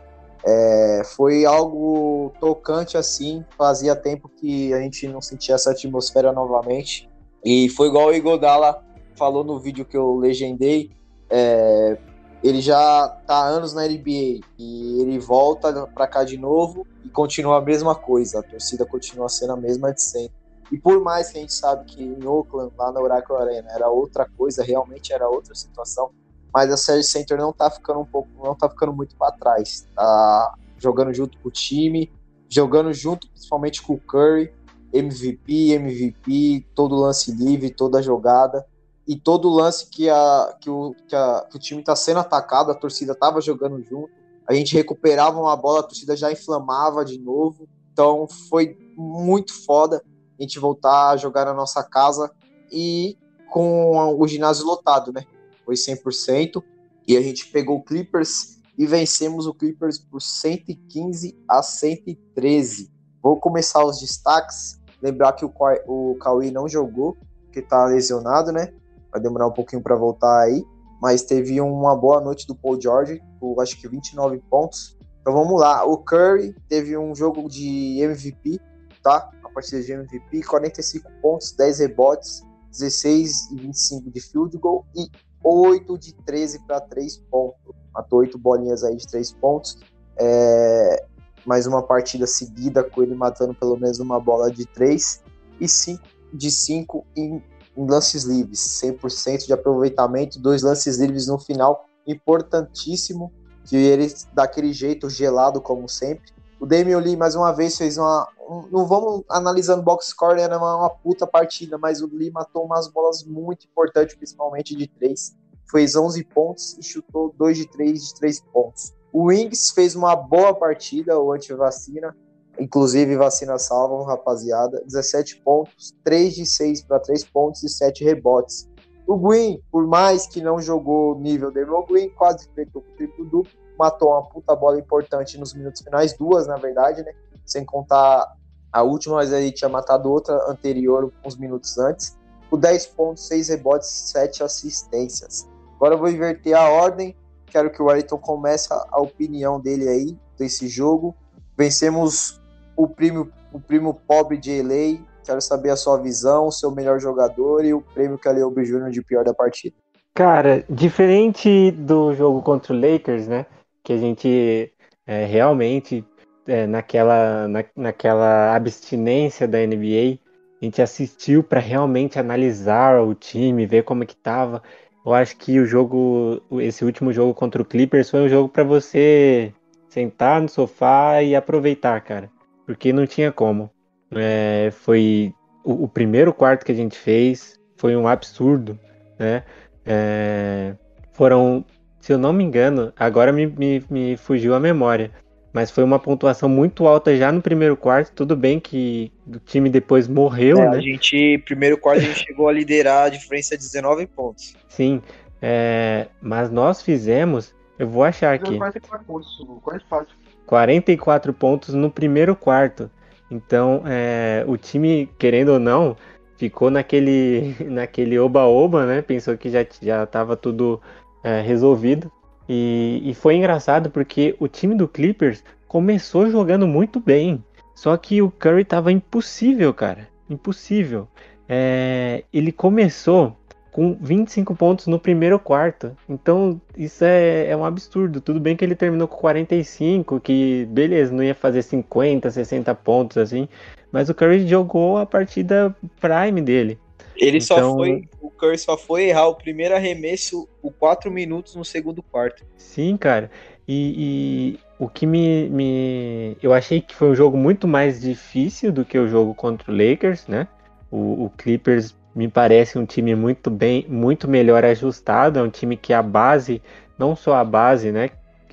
É, foi algo tocante assim. Fazia tempo que a gente não sentia essa atmosfera novamente. E foi igual o Igodala falou no vídeo que eu legendei. é, ele já tá há anos na NBA e ele volta para cá de novo e continua a mesma coisa. A torcida continua sendo a mesma de sempre. E por mais que a gente sabe que em Oakland, lá na Oracle Arena, era outra coisa, realmente era outra situação, mas a Serge Center não tá ficando um pouco, não tá ficando muito para trás. Tá jogando junto com o time, jogando junto principalmente com o Curry, MVP, MVP, todo lance livre, toda jogada e todo lance que, a, que, o, que, a, que o time tá sendo atacado, a torcida tava jogando junto. A gente recuperava uma bola, a torcida já inflamava de novo. Então foi muito foda a gente voltar a jogar na nossa casa e com o ginásio lotado, né? Foi 100%. E a gente pegou o Clippers e vencemos o Clippers por 115 a 113. Vou começar os destaques. Lembrar que o, o Cauê não jogou, porque tá lesionado, né? Vai demorar um pouquinho para voltar aí. Mas teve uma boa noite do Paul George, com acho que 29 pontos. Então vamos lá. O Curry teve um jogo de MVP, tá? A partida de MVP, 45 pontos, 10 rebotes, 16 e 25 de field goal e 8 de 13 para 3 pontos. Matou 8 bolinhas aí de 3 pontos. É, mais uma partida seguida com ele matando pelo menos uma bola de 3 e 5 de 5 em, em lances livres. 100% de aproveitamento, dois lances livres no final, importantíssimo. Que ele daquele jeito gelado, como sempre. O Damian Lee, mais uma vez, fez uma. um- não vamos analisando box score, era uma, uma puta partida, mas o Lee matou umas bolas muito importantes, principalmente de 3. Fez 11 pontos e chutou 2 de 3 de 3 pontos. O Wings fez uma boa partida, o anti-vacina. Inclusive, vacina salvam, rapaziada. 17 pontos, 3 de 6 para 3 pontos e 7 rebotes. O Green, por mais que não jogou nível Draymond Green, quase com o triplo duplo, matou uma puta bola importante nos minutos finais, duas na verdade, né? Sem contar a última, mas ele tinha matado outra anterior uns minutos antes. O 10 pontos, 6 rebotes, 7 assistências. Agora eu vou inverter a ordem. Quero que o Wellington comece a, opinião dele aí desse jogo. Vencemos o primo, o primo pobre de LA. Quero saber a sua visão, o seu melhor jogador e o prêmio que a Leobe Júnior de pior da partida. Cara, diferente do jogo contra o Lakers, né? Que a gente é, realmente, é, naquela, na, naquela abstinência da NBA, a gente assistiu para realmente analisar o time, ver como é que tava. Eu acho que o jogo, esse último jogo contra o Clippers foi um jogo para você sentar no sofá e aproveitar, cara, porque não tinha como. É, foi o, o, primeiro quarto que a gente fez foi um absurdo, né? É, foram, se eu não me engano, agora me, me, me fugiu a memória, mas foi uma pontuação muito alta já no primeiro quarto. Tudo bem que o time depois morreu, é, né? A gente, primeiro quarto, a gente chegou a liderar a diferença de 19 pontos. Sim, é, mas nós fizemos, eu vou achar aqui. 44 pontos, 44. 44 pontos no primeiro quarto. Então, é, o time, querendo ou não, ficou naquele naquele oba-oba, né? Pensou que já já estava tudo é, resolvido. E, e foi engraçado porque o time do Clippers começou jogando muito bem. Só que o Curry tava impossível, cara. Impossível. É, ele começou com 25 pontos no primeiro quarto. Então, isso é, é, um absurdo. Tudo bem que ele terminou com 45, que beleza, não ia fazer 50, 60 pontos assim. Mas o Curry jogou a partida prime dele. Ele então... só foi. O Curry só foi errar o primeiro arremesso o 4 minutos no segundo quarto. Sim, cara. E, e, o que me, me. Eu achei que foi um jogo muito mais difícil do que o jogo contra o Lakers, né? O, o Clippers me parece um time muito bem, muito melhor ajustado. É um time que a base, não só a base, né?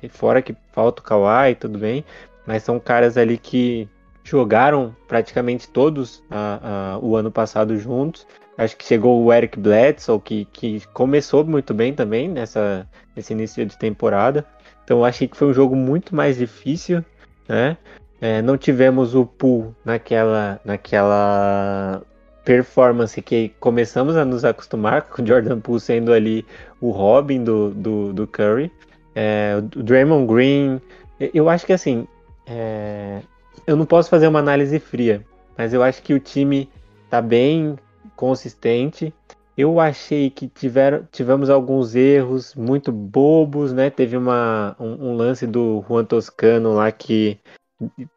Fora que falta o Kawhi, tudo bem, mas são caras ali que jogaram praticamente todos a, a, o ano passado juntos. Acho que chegou o Eric Bledsoe, que, que começou muito bem também nessa, nesse início de temporada. Então achei que foi um jogo muito mais difícil, né? É, não tivemos o pool naquela, naquela performance que começamos a nos acostumar, com o Jordan Poole sendo ali o Robin do, do, do Curry. É, o Draymond Green, eu acho que assim, é, eu não posso fazer uma análise fria, mas eu acho que o time tá bem consistente. Eu achei que tiveram, tivemos alguns erros muito bobos, né? Teve uma, um, um, lance do Juan Toscano lá que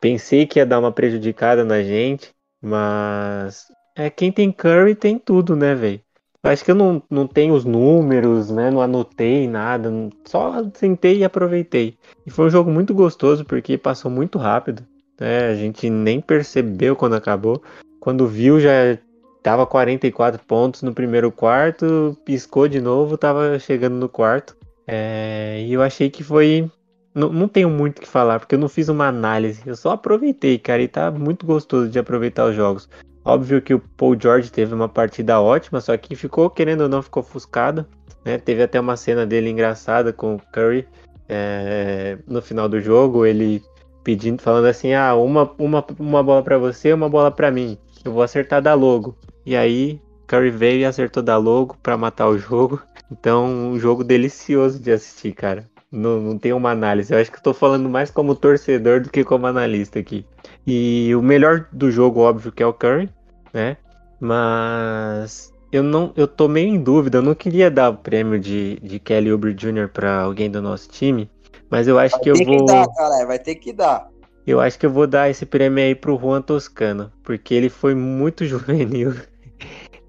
pensei que ia dar uma prejudicada na gente, mas é quem tem Curry tem tudo, né, velho? Acho que eu não, não tenho os números, né? Não anotei nada, só sentei e aproveitei. E foi um jogo muito gostoso porque passou muito rápido. Né? A gente nem percebeu quando acabou. Quando viu já Tava 44 pontos no primeiro quarto, piscou de novo, tava chegando no quarto. É, e eu achei que foi. Não, não tenho muito o que falar, porque eu não fiz uma análise. Eu só aproveitei, cara, e tá muito gostoso de aproveitar os jogos. Óbvio que o Paul George teve uma partida ótima, só que ficou, querendo ou não, ficou ofuscado. Né? Teve até uma cena dele engraçada com o Curry é, no final do jogo, ele pedindo, falando assim: ah, uma, uma, uma bola para você, uma bola para mim. Eu vou acertar da logo. E aí, Curry veio e acertou da logo para matar o jogo. Então, um jogo delicioso de assistir, cara. Não, não tem uma análise. Eu acho que estou falando mais como torcedor do que como analista aqui. E o melhor do jogo, óbvio, que é o Curry, né? Mas eu não, eu tô meio em dúvida. Eu não queria dar o prêmio de, de Kelly Oubre Jr. para alguém do nosso time, mas eu acho vai que eu vou. Vai ter que dar, cara. Vai ter que dar. Eu acho que eu vou dar esse prêmio aí pro Juan Toscano, porque ele foi muito juvenil.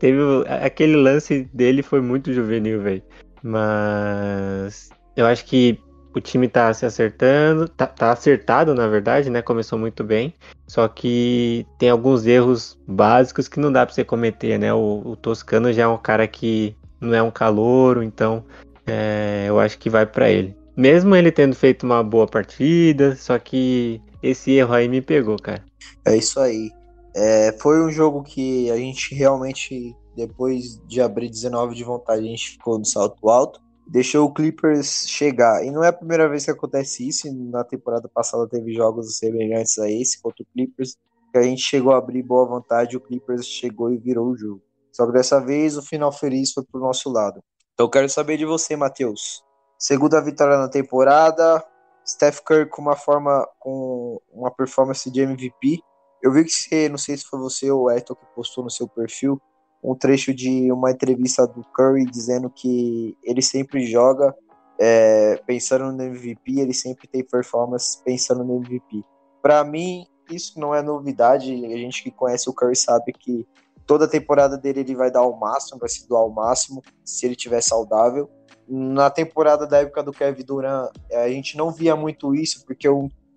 Teve aquele lance dele foi muito juvenil, velho. Mas eu acho que o time tá se acertando, tá, tá, acertado na verdade, né? Começou muito bem. Só que tem alguns erros básicos que não dá pra você cometer, né? O, o Toscano já é um cara que não é um calouro, então é, eu acho que vai para ele. Mesmo ele tendo feito uma boa partida, só que esse erro aí me pegou, cara. É isso aí. É, foi um jogo que a gente realmente, depois de abrir 19 de vontade, a gente ficou no salto alto. Deixou o Clippers chegar. E não é a primeira vez que acontece isso. Na temporada passada teve jogos semelhantes a esse contra o Clippers. Que a gente chegou a abrir boa vontade, o Clippers chegou e virou o jogo. Só que dessa vez o final feliz foi pro nosso lado. Então quero saber de você, Matheus. Segunda vitória na temporada, Steph Curry com uma forma, com uma performance de MVP. Eu vi que você, não sei se foi você ou o Eto que postou no seu perfil, um trecho de uma entrevista do Curry dizendo que ele sempre joga é, pensando no MVP, ele sempre tem performance pensando no MVP. Para mim, isso não é novidade. A gente que conhece o Curry sabe que toda temporada dele ele vai dar o máximo, vai se doar ao máximo, se ele tiver saudável. Na temporada da época do Kevin Durant, a gente não via muito isso, porque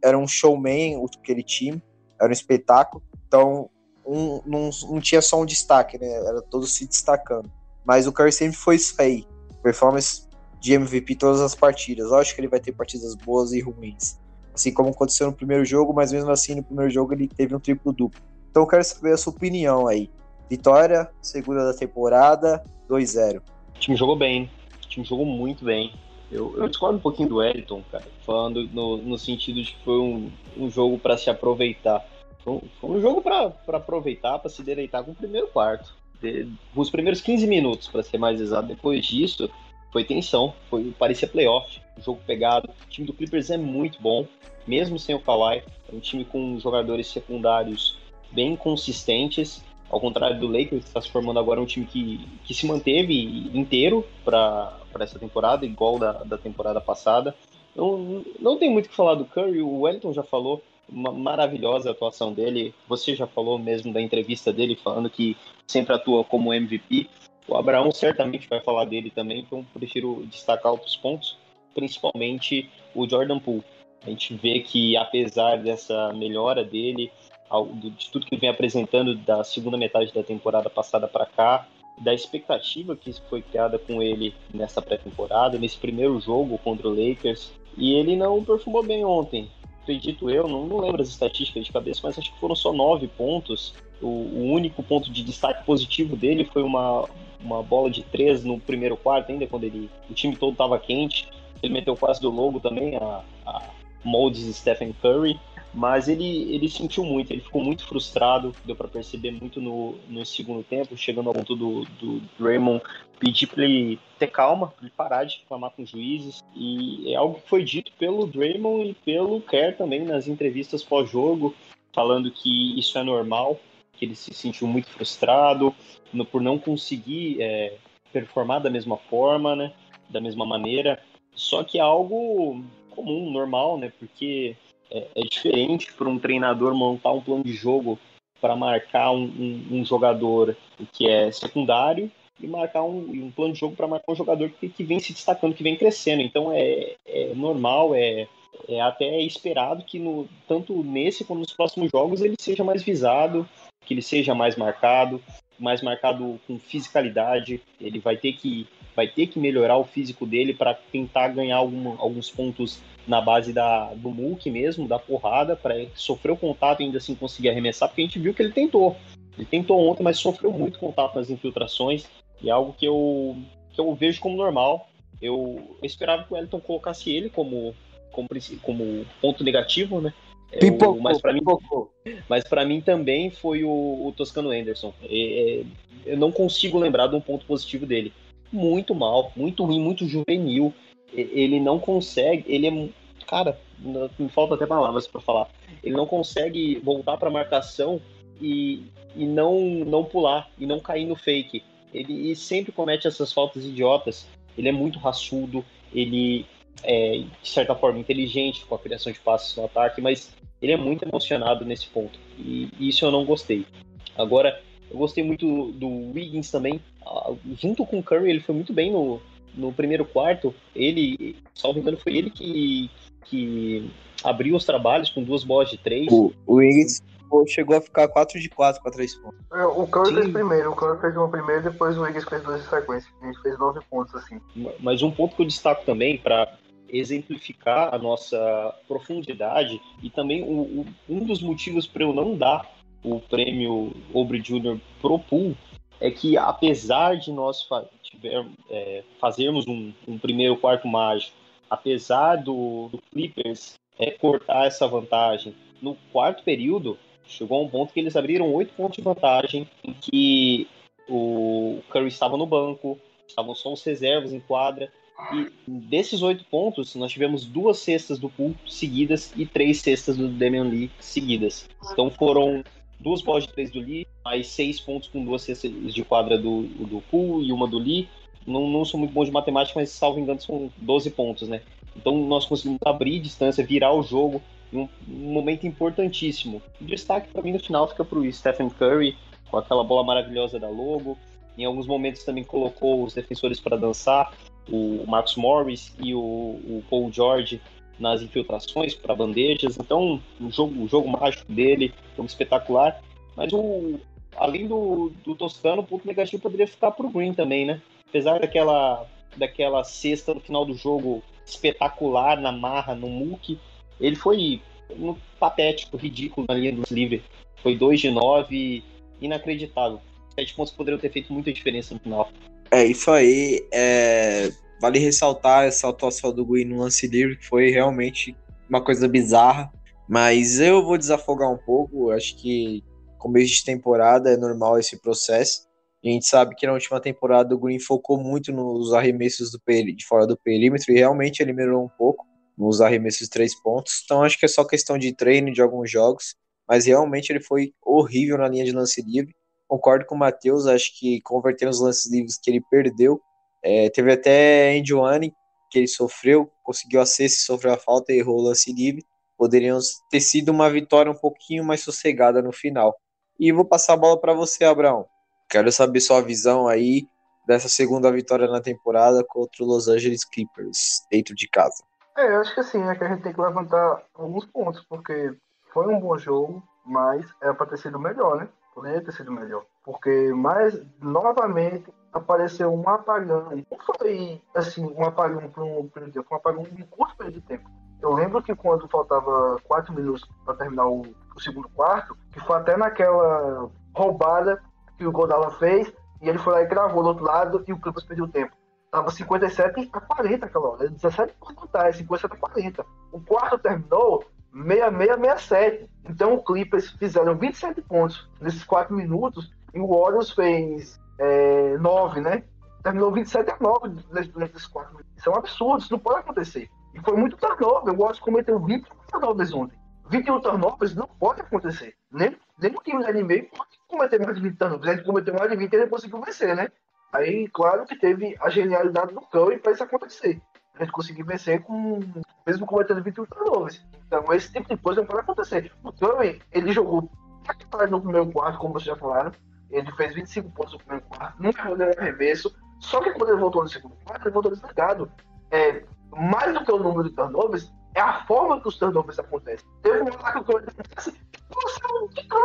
era um showman aquele time, era um espetáculo. Então, um, não, não tinha só um destaque, né? Era todos se destacando. Mas o Curry sempre foi isso aí. Performance de MVP todas as partidas. Lógico que ele vai ter partidas boas e ruins. Assim como aconteceu no primeiro jogo, mas mesmo assim no primeiro jogo ele teve um triplo duplo. Então eu quero saber a sua opinião aí. Vitória, segunda da temporada, 2-0. O time jogou bem, o time jogou muito bem. Eu, eu discordo um pouquinho do Wellington, cara, falando no, no sentido de que foi um, um jogo para se aproveitar. Foi um, foi um jogo para aproveitar, para se deleitar com o primeiro quarto. De, os primeiros 15 minutos, para ser mais exato. Depois disso, foi tensão, foi, parecia playoff, jogo pegado. O time do Clippers é muito bom, mesmo sem o Kawhi. É um time com jogadores secundários bem consistentes. Ao contrário do Lakers, está se formando agora um time que, que se manteve inteiro para essa temporada, igual da, da temporada passada. Não, não tem muito o que falar do Curry, o Wellington já falou, uma maravilhosa atuação dele. Você já falou mesmo da entrevista dele, falando que sempre atua como MVP. O Abraão certamente vai falar dele também, então prefiro destacar outros pontos, principalmente o Jordan Poole. A gente vê que apesar dessa melhora dele, de tudo que vem apresentando da segunda metade da temporada passada para cá, da expectativa que foi criada com ele nessa pré-temporada, nesse primeiro jogo contra o Lakers, e ele não perfumou bem ontem. Acredito eu, não, não lembro as estatísticas de cabeça, mas acho que foram só nove pontos. O, o único ponto de destaque positivo dele foi uma, uma bola de três no primeiro quarto, ainda quando ele, o time todo estava quente. Ele meteu quase do logo também, a, a moldes Stephen Curry. Mas ele, ele sentiu muito, ele ficou muito frustrado, deu para perceber muito no, no segundo tempo, chegando ao ponto do, do Draymond pedir para ele ter calma, para ele parar de reclamar com juízes. E é algo que foi dito pelo Draymond e pelo Kerr também nas entrevistas pós-jogo, falando que isso é normal, que ele se sentiu muito frustrado no, por não conseguir é, performar da mesma forma, né, da mesma maneira. Só que é algo comum, normal, né, porque é, é diferente para um treinador montar um plano de jogo para marcar um, um, um, jogador que é secundário e marcar um, um plano de jogo para marcar um jogador que, que vem se destacando, que vem crescendo. Então é, é normal, é, é até esperado que no, tanto nesse como nos próximos jogos ele seja mais visado, que ele seja mais marcado, mais marcado com fisicalidade. Ele vai ter que vai ter que melhorar o físico dele para tentar ganhar algum, alguns pontos na base da, do muque mesmo, da porrada, para sofrer o contato e ainda assim conseguir arremessar, porque a gente viu que ele tentou. Ele tentou ontem, mas sofreu muito contato nas infiltrações, e é algo que eu, que eu vejo como normal. Eu, eu esperava que o Elton colocasse ele como, como, como ponto negativo, né? Pipocou, mas para mim, mas para mim também foi o, o Toscano Anderson. É, eu não consigo lembrar de um ponto positivo dele. Muito mal, muito ruim, muito juvenil ele não consegue, ele é, cara, me falta até palavras para falar. Ele não consegue voltar para marcação e, e não não pular e não cair no fake. Ele sempre comete essas faltas idiotas. Ele é muito raçudo, ele é de certa forma inteligente com a criação de passes no ataque, mas ele é muito emocionado nesse ponto. E isso eu não gostei. Agora, eu gostei muito do Wiggins também. Junto com o Curry, ele foi muito bem no, no primeiro quarto, ele, salvo engano, foi ele que, que abriu os trabalhos com duas bolas de três. O, o Wiggins chegou a ficar 4 de 4 com 3 pontos. É, o Curry fez primeiro, o Curry fez uma primeira e depois o Wiggins fez duas em sequência. A gente fez 9 pontos assim. Mas um ponto que eu destaco também para exemplificar a nossa profundidade e também o, o, um dos motivos para eu não dar o prêmio Obre Jr. pro Pool é que apesar de nós tiver, é, fazermos um, um, primeiro quarto mágico, apesar do, do Clippers é, cortar essa vantagem, no quarto período chegou a um ponto que eles abriram oito pontos de vantagem, em que o Curry estava no banco, estavam só os reservas em quadra, e desses oito pontos, nós tivemos duas cestas do Pool seguidas e três cestas do Damian Lee seguidas. Então foram duas bolas de três do Lee, mais seis pontos com duas cestas de quadra do, do Pool e uma do Lee. Não, não sou muito bom de matemática, mas salvo engano são 12 pontos, né? Então nós conseguimos abrir distância, virar o jogo em um, um momento importantíssimo. O destaque para mim no final fica para o Stephen Curry, com aquela bola maravilhosa da logo. Em alguns momentos também colocou os defensores para dançar, o Marcus Morris e o, o Paul George nas infiltrações para bandejas. Então, o jogo, o jogo mágico dele, jogo espetacular. Mas o, além do, do Toscano, o ponto negativo poderia ficar para o Green também, né? Apesar daquela, daquela cesta no final do jogo espetacular na marra, no muque, ele foi no patético, ridículo na linha dos livres. Foi 2 de 9, inacreditável. Sete pontos poderiam ter feito muita diferença no final. É isso aí. É... Vale ressaltar essa atuação do Gui no lance livre, que foi realmente uma coisa bizarra. Mas eu vou desafogar um pouco. Acho que começo de temporada é normal esse processo. A gente sabe que na última temporada o Green focou muito nos arremessos do de fora do perímetro e realmente ele melhorou um pouco nos arremessos de três pontos. Então acho que é só questão de treino de alguns jogos, mas realmente ele foi horrível na linha de lance livre. Concordo com o Matheus, acho que convertendo os lances livres que ele perdeu. É, teve até One que ele sofreu, conseguiu a cesta, sofreu a falta e errou o lance livre. Poderiam ter sido uma vitória um pouquinho mais sossegada no final. E vou passar a bola para você, Abraão. Quero saber sua visão aí dessa segunda vitória na temporada contra o Los Angeles Clippers, dentro de casa. É, eu acho que assim, é que a gente tem que levantar alguns pontos, porque foi um bom jogo, mas era para ter sido melhor, né? Poderia ter sido melhor. Porque, mais, novamente, apareceu um apagão. Não foi, assim, um apagão para um período de tempo, um apagão de curto período de tempo. Eu lembro que quando faltava quatro minutos para terminar o, o, segundo quarto, que foi até naquela roubada que o Godala fez, e ele foi lá e gravou do outro lado, e o Clippers perdeu tempo. Tava 57 a 40 aquela hora. 17 por contar, 57 a 40. O quarto terminou 66-67. Então o Clippers fizeram 27 pontos nesses 4 minutos e o Warriors fez é, 9, né? Terminou 27 a 9 nesses 4 minutos. Isso é um absurdo, isso não pode acontecer. E foi muito turnover. O Warriors cometeu 20 turnovers ontem. 21 turnovers não pode acontecer. Nem, nem o time da NBA pode cometer mais de 20 turnovers. A gente cometeu mais de 20 e ele conseguiu vencer, né? Aí, claro que teve a genialidade do Curry para isso acontecer. A gente conseguir vencer com mesmo cometendo 21 turnovers. Então, esse tipo de coisa não pode acontecer. O Curry, ele jogou no primeiro quarto, como vocês já falaram. Ele fez 25 pontos no primeiro quarto, nunca errou nenhum arremesso. Só que quando ele voltou no segundo quarto, ele voltou desligado. É, mais do que o número de turnovers, é a forma que os turnovers acontecem. Teve um ataque que o Curry disse você não fica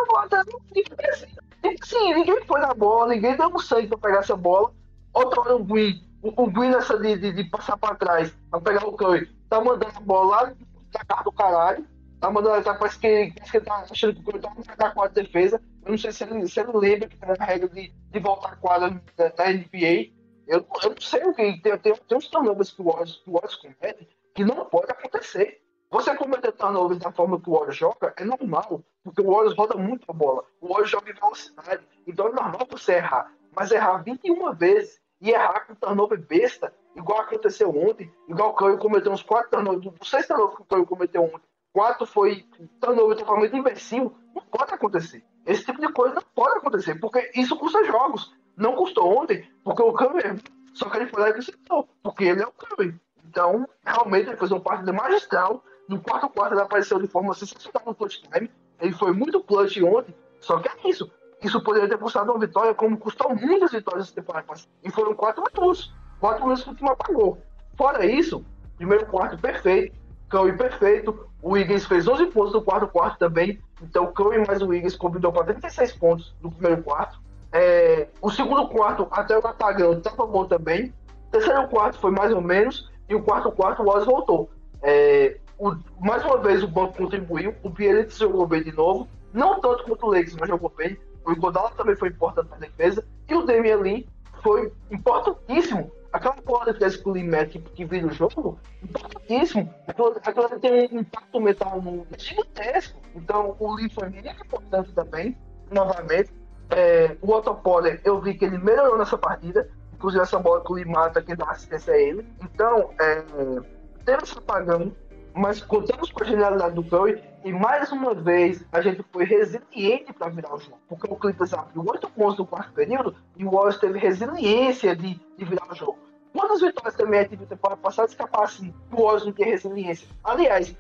Sim, ninguém foi na bola, ninguém deu um sangue pra pegar essa bola. Outra hora o Gui, o, o nessa de, de, de, passar pra trás, pra pegar o Curry, tá mandando a bola lá da cara do caralho. Tá mandando, tá, parece, que, parece que ele tá achando que o Curry tá na quadra de defesa. Eu não sei se ele, se ele lembra que tem a regra de, de voltar quadra da, da NBA. Eu, eu não sei o que. Tem, tem, tem uns turnovers que o Warriors comete que não pode acontecer. Você cometer turnovers da forma que o Warriors joga é normal, porque o Warriors roda muito a bola. O Warriors joga em velocidade. Então é normal você errar. Mas errar 21 vezes e errar com turnover besta, igual aconteceu ontem, igual o Curry cometeu uns 4 turnovers, dos 6 turnovers que o Curry cometeu ontem, 4 foi turnover totalmente imbecil, não pode acontecer. Esse tipo de coisa não pode acontecer, porque isso custa jogos. Não custou ontem, porque o Curry, só que ele foi lá e acrescentou, porque ele é o Curry. Então, realmente, ele fez um partido magistral, no quarto quarto ele apareceu de forma sensacional no clutch time. Ele foi muito clutch ontem. Só que é isso. Isso poderia ter custado uma vitória, como custou muitas vitórias essa temporada. E foram quatro minutos. Quatro minutos que o time apagou. Fora isso, primeiro quarto perfeito. Curry perfeito. O Wiggins fez 11 pontos no quarto quarto também. Então o Curry mais o Wiggins combinou para 36 pontos no primeiro quarto. É, o segundo quarto, até o apagão, estava bom também. O terceiro quarto foi mais ou menos. E o quarto quarto o Oz voltou. É, o, mais uma vez o banco contribuiu, o Bielitz jogou bem de novo, não tanto quanto o Lakers, mas jogou bem. O Godala também foi importante na defesa, e o Damian Lee foi importantíssimo. Aquela bola que que o Lee mete que vira o jogo, importantíssimo. Aquela, tem um impacto mental gigantesco. Então o Lee foi muito importante também, novamente. É, o Otto Poller, eu vi que ele melhorou nessa partida. Inclusive essa bola que o Lee mata, quem dá assistência é ele. Então, é, teve esse apagão mas contamos com a genialidade do Curry e mais uma vez a gente foi resiliente para virar o jogo. Porque o Clippers abriu oito pontos no quarto período e o Warriors teve resiliência de, de virar o jogo. Quantas vitórias também a viu temporada passada escapar assim, o Warriors não ter resiliência? Aliás,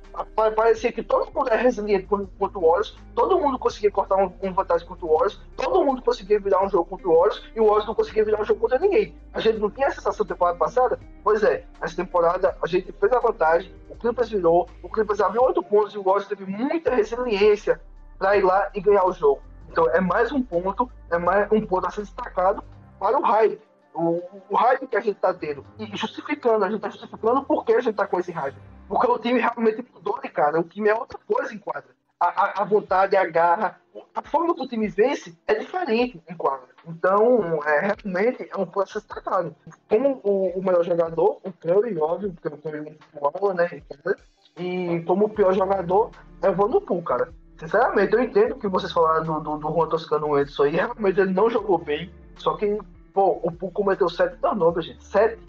parecia que todo mundo era resiliente contra o Warriors, todo mundo conseguia cortar um, um vantagem contra o Warriors, todo mundo conseguia virar um jogo contra o Warriors e o Warriors não conseguia virar um jogo contra ninguém. A gente não tinha a sensação da temporada passada? Pois é, essa temporada a gente fez a vantagem, o Clippers virou, o Clippers abriu oito pontos e o Warriors teve muita resiliência para ir lá e ganhar o jogo. Então é mais um ponto, é mais um ponto a ser destacado para o hype o, o hype que a gente está tendo. E justificando, a gente está justificando por que a gente está com esse hype. Porque o time realmente mudou de cara. O time é outra coisa em quadra. A, a, a, vontade, a garra, a forma que o time vence é diferente em quadra. Então, é, realmente é um processo destacado. Como o, o, melhor jogador, o Curry, óbvio, porque o Curry é muito né? E como o pior jogador, é o Van cara. Sinceramente, eu entendo que vocês falaram do, do, do Juan Toscano antes aí. Realmente ele não jogou bem. Só que Pô, o Poo cometeu sete turnovers, gente. Sete.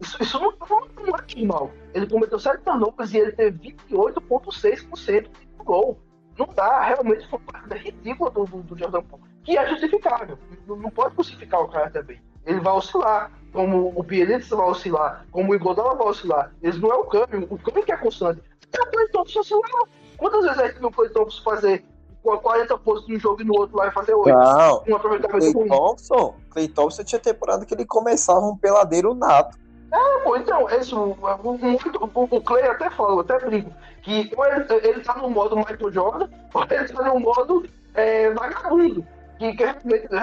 Isso, isso não, não é normal. Ele cometeu sete turnovers e ele teve 28,6% de gol. Não dá, realmente foi uma partida ridícula do, do, do Jordan Poole. Que é justificável. Não, não, pode crucificar o cara também. Ele vai oscilar, como o Bielitsa vai oscilar, como o Igodala vai oscilar. Eles não é o câmbio, o câmbio que é constante. É o Clay Thompson oscilar. Quantas vezes a gente viu o Clay Thompson fazer 40 pontos num jogo e no outro lá e fazer 8. Não, um aproveitamento Clay Thompson, Clay Thompson tinha temporada que ele começava um peladeiro nato. É, pô, então, esse, o, o, o Clay até falou, até brinco, que ou ele, ele tá no modo Michael Jordan, ou ele tá no modo é, vagabundo. Que, que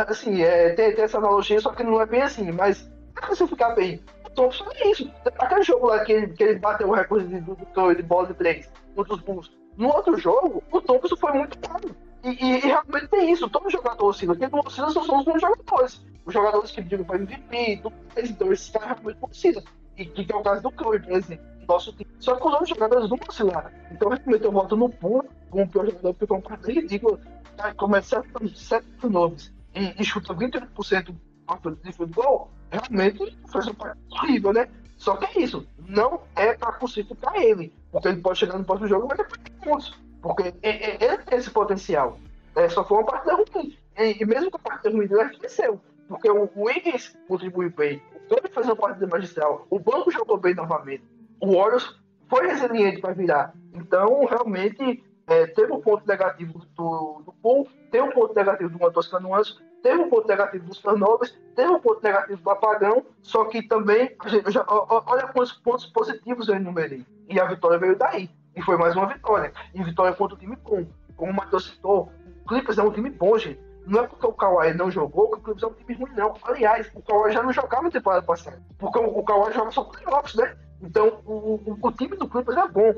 assim, é, tem, tem, essa analogia, só que não é bem assim, mas é você ficar bem. Thompson é isso. Aquele jogo lá que ele, que ele bateu o recorde de, do, do, de bola de 3 contra os Bulls no outro jogo, o Thompson foi muito caro. E, e, e, realmente tem isso. Todo jogador oscila. Quem não oscila são os bons jogadores. Os jogadores que digam para MVP, do então esses caras realmente oscilam. E que é o caso do Curry, por exemplo. Nosso time. Só que os outros jogadores não oscilaram. Então, realmente, eu voto no pool como o pior jogador, porque foi um cara ridículo. Tá, começa 7 turnovers e, e chuta 28% de futebol. Realmente, foi um horrível, né? Só que é isso. Não é para crucificar ele. Porque ele pode chegar no próximo jogo e vai ter pontos. Porque ele tem esse potencial. É, só foi uma partida ruim. E, mesmo com a partida ruim dele, cresceu. Porque o Wiggins contribuiu bem. O Curry fez uma partida magistral. O banco jogou bem novamente. O Warriors foi resiliente para virar. Então, realmente, é, teve um ponto negativo do, do Pool, teve um ponto negativo do Matos Canoas, teve um ponto negativo dos turnovers, teve um ponto negativo do apagão, só que também, já, olha quantos pontos positivos eu enumerei. E a vitória veio daí. E foi mais uma vitória. E vitória contra o time bom. Como o Matheus citou, o Clippers é um time bom, gente. Não é porque o Kawhi não jogou que o Clippers é um time ruim, não. Aliás, o Kawhi já não jogava na temporada passada. Porque o, Kawhi joga só playoffs, né? Então, o, o, o, time do Clippers é bom.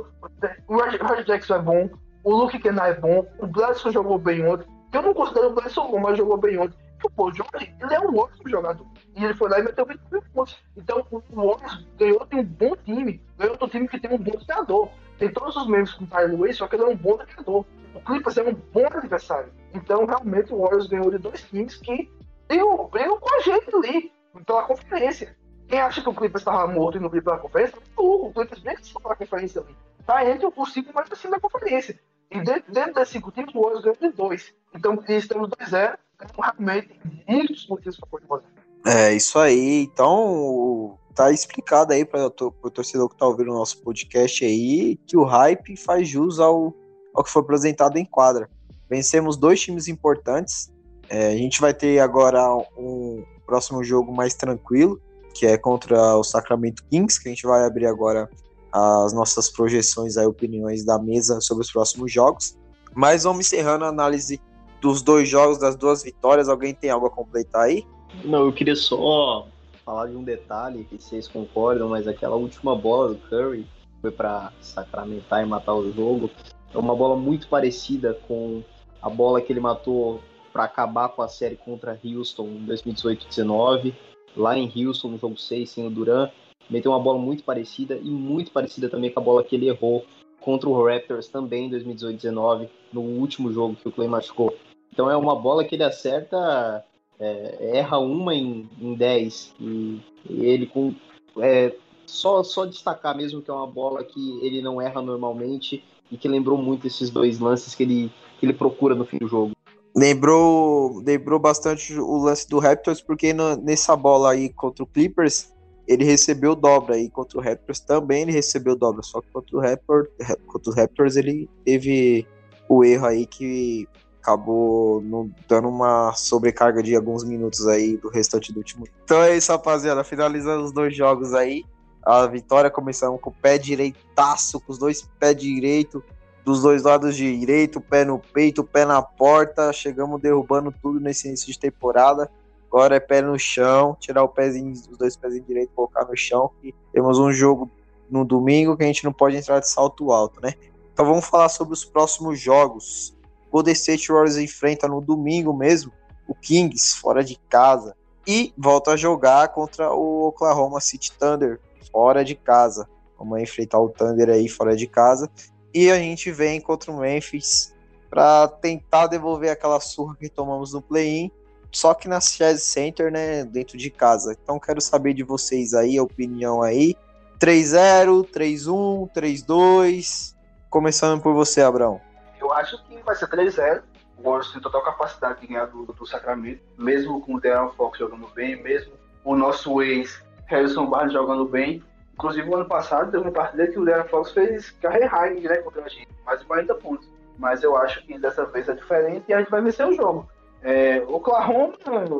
O Roger Jackson é bom. O Luke Kennard é bom. O Bledson jogou bem ontem. Eu não considero o Bledson bom, mas jogou bem ontem. Porque, pô, o Jorge, ele é um ótimo jogador. E ele foi lá e meteu 20 mil pontos. Então, o Warriors ganhou de um bom time. Ganhou de um time que tem um bom treinador. Tem todos os membros com o Tyler Lewis, só que ele é um bom treinador. O Clippers é um bom adversário. Então, realmente, o Warriors ganhou de dois times que brigam com a gente ali, pela conferência. Quem acha que o Clippers estava morto e não briga pela conferência, tá o Clippers briga pela conferência ali. Tá entre os cinco mais acima da conferência. E dentro, dentro desses cinco times, o Warriors ganhou de dois. Então, eles temos 2-0. Então, realmente, muitos motivos para poder É, isso aí. Então, tá explicado aí para o torcedor que tá ouvindo o nosso podcast aí que o hype faz jus ao, ao que foi apresentado em quadra. Vencemos dois times importantes. É, a gente vai ter agora um próximo jogo mais tranquilo, que é contra o Sacramento Kings, que a gente vai abrir agora as nossas projeções e opiniões da mesa sobre os próximos jogos. Mas vamos encerrando a análise dos dois jogos, das duas vitórias. Alguém tem algo a completar aí? Não, eu queria só falar de um detalhe que vocês concordam, mas aquela última bola do Curry foi para sacramentar e matar o jogo. É uma bola muito parecida com a bola que ele matou para acabar com a série contra Houston em 2018-19, lá em Houston, no jogo 6, sem o Duran. Meteu uma bola muito parecida e muito parecida também com a bola que ele errou contra o Raptors também em 2018-19, no último jogo que o Clay machucou. Então é uma bola que ele acerta, é, erra uma em, em dez. E, e ele com. É, só, só destacar mesmo que é uma bola que ele não erra normalmente e que lembrou muito esses dois lances que ele, que ele procura no fim do jogo. Lembrou, lembrou bastante o lance do Raptors, porque no, nessa bola aí contra o Clippers, ele recebeu dobra aí contra o Raptors também ele recebeu dobra, só que contra o Raptors, contra os Raptors ele teve o erro aí que acabou dando uma sobrecarga de alguns minutos aí do restante do último. Então é isso, rapaziada, finalizando os dois jogos aí. A vitória começando com o pé direitaço, com os dois pés direito, dos dois lados direito, pé no peito, pé na porta. Chegamos derrubando tudo nesse início de temporada. Agora é pé no chão, tirar o pezinho, os dois pezinhos direito, colocar no chão. E temos um jogo no domingo que a gente não pode entrar de salto alto, né? Então vamos falar sobre os próximos jogos. Golden State Warriors enfrenta no domingo mesmo o Kings fora de casa e volta a jogar contra o Oklahoma City Thunder fora de casa. Vamos enfrentar o Thunder aí fora de casa. E a gente vem contra o Memphis para tentar devolver aquela surra que tomamos no play-in, só que na Chess Center, né, dentro de casa. Então quero saber de vocês aí, a opinião aí. 3-0, 3-1, 3-2. Começando por você, Abrão. Eu acho que vai ser 3-0. O Warriors tem total capacidade de ganhar do, do Sacramento, mesmo com o De'Aaron Fox jogando bem, mesmo o nosso ex Harrison Barnes jogando bem. Inclusive, o ano passado teve uma partida que o Darren Fox fez carreira high né, contra a gente, mais de 40 pontos. Mas eu acho que dessa vez é diferente e a gente vai vencer o jogo. É, Oklahoma,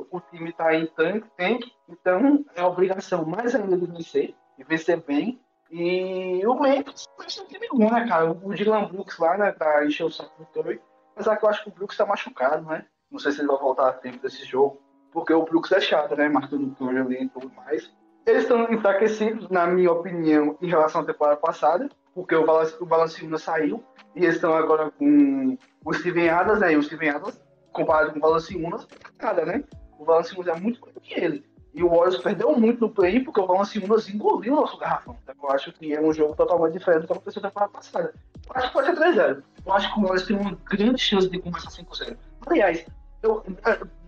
o time está em tanque, tanque, então é obrigação mais ainda de vencer, e vencer bem. E o Memphis ser um time bom, né, cara? O Dylan Brooks lá, né, tá enchendo o saco do Curry. Apesar que eu acho que o Brooks tá machucado, né? Não sei se ele vai voltar a tempo desse jogo, porque o Brooks é chato, né? Marcando o Curry ali e tudo mais. Eles estão enfraquecidos, na minha opinião, em relação à temporada passada, porque o, Valanciunas saiu e eles estão agora com o Steven Adams, né? E o Steven Adams, comparado com o Valanciunas, nada, né? O Valanciunas é muito melhor que ele. E o Warriors perdeu muito no play porque o Valanciunas engoliu o nosso garrafão. Então eu acho que é um jogo totalmente diferente do que aconteceu na temporada passada. Eu acho que pode ser 3-0. Eu acho que o Warriors tem uma grande chance de começar 5-0. Aliás, eu,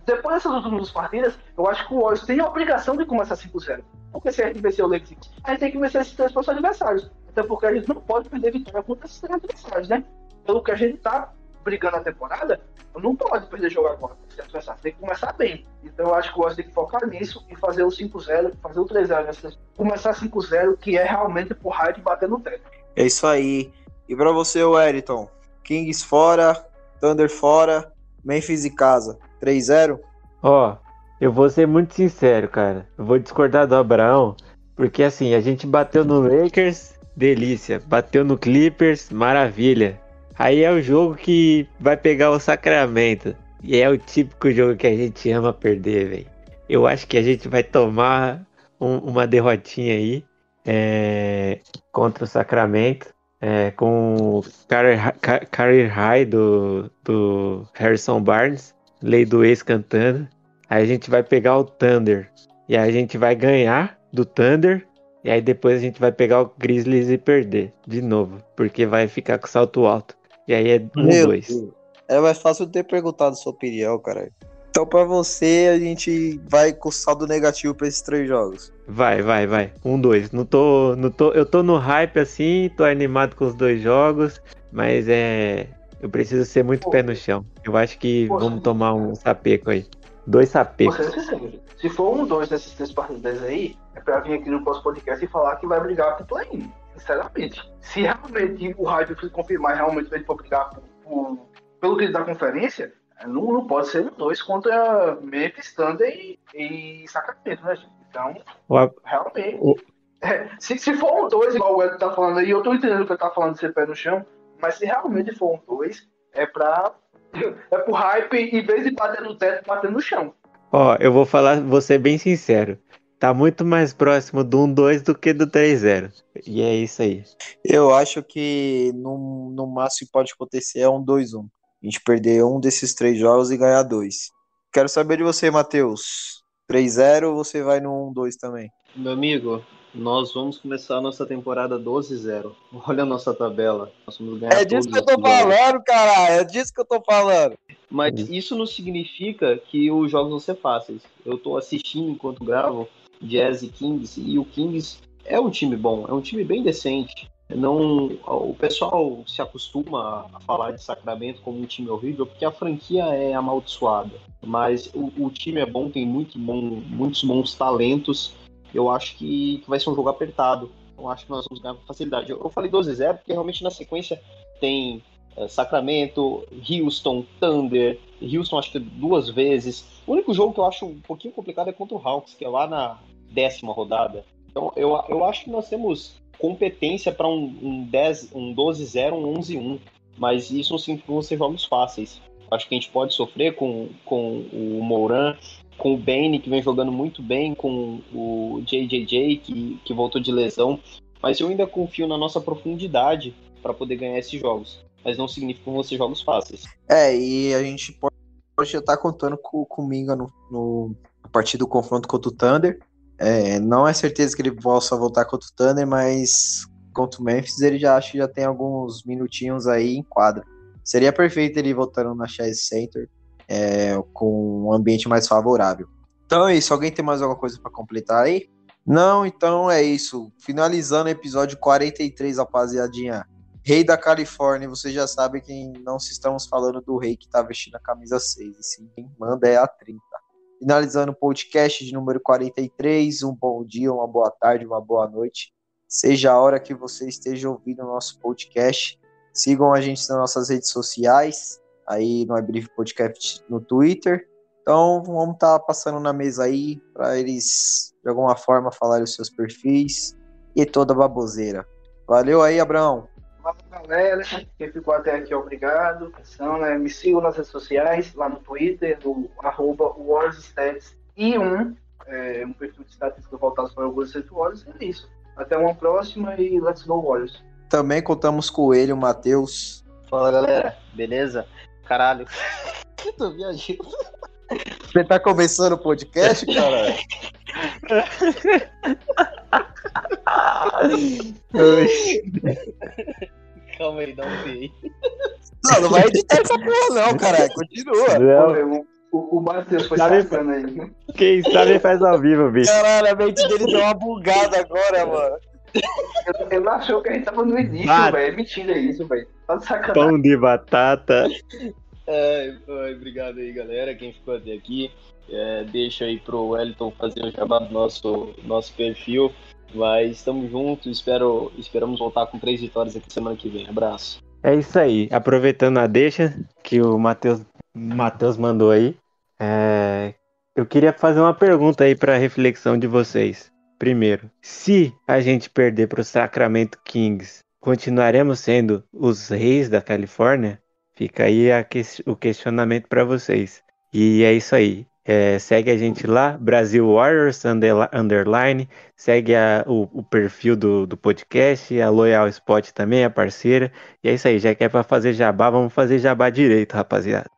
depois dessas últimas partidas, eu acho que o Warriors tem a obrigação de começar 5-0. Porque se a gente vencer o Lakers, a gente tem que vencer esses três próximos adversários. Até porque a gente não pode perder vitória contra esses três adversários, né? Pelo que a gente tá brigando a temporada, não pode perder jogo agora. Tem que começar bem. Então eu acho que o Warriors tem que focar nisso e fazer o 5-0, fazer o 3-0, começar 5-0, que é realmente por raio de bater no teto. É isso aí. E para você, Wellington, Kings fora, Thunder fora, Memphis e casa. 3-0? Ó, eu vou ser muito sincero, cara. Eu vou discordar do Abraão, porque assim, a gente bateu no Lakers, delícia. Bateu no Clippers, maravilha. Aí é o jogo que vai pegar o Sacramento. E é o típico jogo que a gente ama perder, velho. Eu acho que a gente vai tomar um, uma derrotinha aí é, contra o Sacramento. É, com o career high do, do Harrison Barnes, lei do ex cantando. Aí a gente vai pegar o Thunder. E aí a gente vai ganhar do Thunder. E aí depois a gente vai pegar o Grizzlies e perder de novo. Porque vai ficar com salto alto. E aí é um, Meu dois. Deus. É mais fácil ter perguntado sua opinião, cara. Então, para você, a gente vai com saldo negativo para esses três jogos. Vai, vai, vai. Um, dois. Não tô, não tô, eu tô no hype assim, tô animado com os dois jogos, mas é, eu preciso ser muito Pô. pé no chão. Eu acho que Pô, vamos tomar um sapeco aí. Dois sapecos. Se for um, dois desses três partidas aí, é pra vir aqui no próximo podcast e falar que vai brigar pro play-in. Sinceramente. Se realmente o hype confirmar realmente ele for brigar por, por, pelo que ele da conferência, não, não pode ser dois contra Memphis, Thunder e, e Sacramento, né, gente? Então, realmente. O... É, se, se for um dois, igual o Ed tá falando aí, eu tô entendendo o que ele tá falando de ser pé no chão, mas se realmente for um dois, é pra. É pro hype, em vez de bater no teto, bater no chão. Ó, eu vou falar, vou ser bem sincero. Tá muito mais próximo do 1-2 do que do 3-0. E é isso aí. Eu acho que no, no máximo pode acontecer é um 2-1 a gente perder um desses três jogos e ganhar dois. Quero saber de você, Matheus. 3-0 ou você vai no 1-2 também? Meu amigo, nós vamos começar a nossa temporada 12-0. Olha a nossa tabela. Nós vamos ganhar é disso que eu tô falando, cara. É disso que eu tô falando. Mas isso não significa que os jogos vão ser fáceis. Eu tô assistindo enquanto gravo Jazz e Kings e o Kings é um time bom, é um time bem decente não o pessoal se acostuma a falar de Sacramento como um time horrível porque a franquia é amaldiçoada mas o, o time é bom tem muito bom, muitos bons talentos eu acho que, que vai ser um jogo apertado. Eu acho que nós vamos ganhar com facilidade. Eu, eu falei 12-0 porque realmente na sequência tem é, Sacramento, Houston, Thunder. Houston acho que duas vezes. O único jogo que eu acho um pouquinho complicado é contra o Hawks, que é lá na décima rodada. Então eu, eu acho que nós temos competência para um, um, 10, um 12-0, um 11-1. Mas isso não significa ser jogos fáceis. Acho que a gente pode sofrer com, com o Moran, com o Bane, que vem jogando muito bem, com o JJJ, que, que voltou de lesão. Mas eu ainda confio na nossa profundidade para poder ganhar esses jogos mas não significa que ser jogos fáceis. É, e a gente pode, pode estar contando com, com o Minga no, no, a partir do confronto contra o Thunder. É, não é certeza que ele possa voltar contra o Thunder, mas contra o Memphis ele já acho que já tem alguns minutinhos aí em quadra. Seria perfeito ele voltando na Chase Center é, com um ambiente mais favorável. Então é isso. Alguém tem mais alguma coisa para completar aí? Não, então é isso. Finalizando o episódio 43, rapaziadinha. Rei da Califórnia, vocês já sabem que não se estamos falando do rei que está vestindo a camisa 6, e sim quem manda é a 30. Finalizando o podcast de número 43, um bom dia, uma boa tarde, uma boa noite. Seja a hora que você esteja ouvindo o nosso podcast. Sigam a gente nas nossas redes sociais, aí no Brief Podcast no Twitter. Então vamos estar tá passando na mesa aí para eles de alguma forma falarem os seus perfis e toda a baboseira. Valeu aí, Abraão. Valeu, galera. Quem ficou até aqui, obrigado. Então, né, me sigam nas redes sociais, lá no Twitter, no arroba WarsStats e um, é, um perfil de estatística voltado para State Warriors. É isso. Até uma próxima e let's go Warriors. Também contamos com ele, o Matheus. Fala, galera. Beleza? Caralho. Eu tô viajando. Você tá começando o podcast, cara? Calma aí, dá um. Não, não vai editar essa porra, não, cara. Continua. Não. O, o Matheus foi sabe, sacando aí. Quem sabe faz ao vivo, bicho. Caralho, a mente dele deu uma bugada agora, mano. Ele achou que a gente tava no início, velho. É mentira isso, velho. Tá sacanagem. Pão de batata. É, obrigado aí, galera. Quem ficou até aqui. É, deixa aí pro Wellington fazer o jabá do nosso, nosso perfil. Mas estamos juntos, espero, esperamos voltar com três vitórias aqui semana que vem. Abraço. É isso aí. Aproveitando a deixa que o Matheus Matheus mandou aí, é... eu queria fazer uma pergunta aí para reflexão de vocês. Primeiro, se a gente perder para o Sacramento Kings, continuaremos sendo os reis da Califórnia? Fica aí que... o questionamento para vocês. E é isso aí. É, segue a gente lá, Brasil Warriors Underline, segue a, o, o, perfil do, do podcast, a Loyal Spot também, a parceira. E é isso aí, já que é para fazer jabá, vamos fazer jabá direito, rapaziada.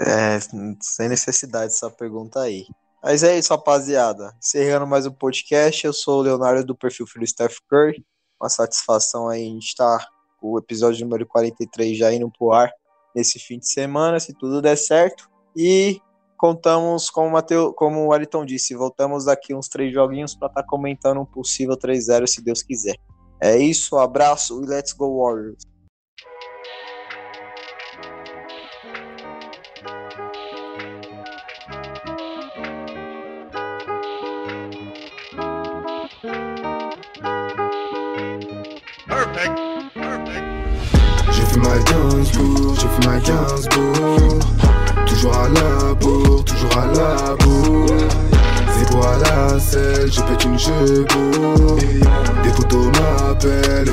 É, sem necessidade essa pergunta aí. Mas é isso, rapaziada. Encerrando mais um podcast, eu sou o Leonardo do perfil Filho Steph Curry. Uma satisfação aí a gente estar tá o episódio número 43 já indo pro ar nesse fim de semana, se tudo der certo. E contamos, como o, Mateu, como o Wellington disse, voltamos daqui uns três joguinhos para estar tá comentando um possível 3-0, se Deus quiser. É isso, abraço e let's go Warriors. Gainsbourg, j'ai fait ma Gainsbourg Toujours à la bourre, toujours à la bourre C'est à la selle, je pète une chevaux Des photos m'appellent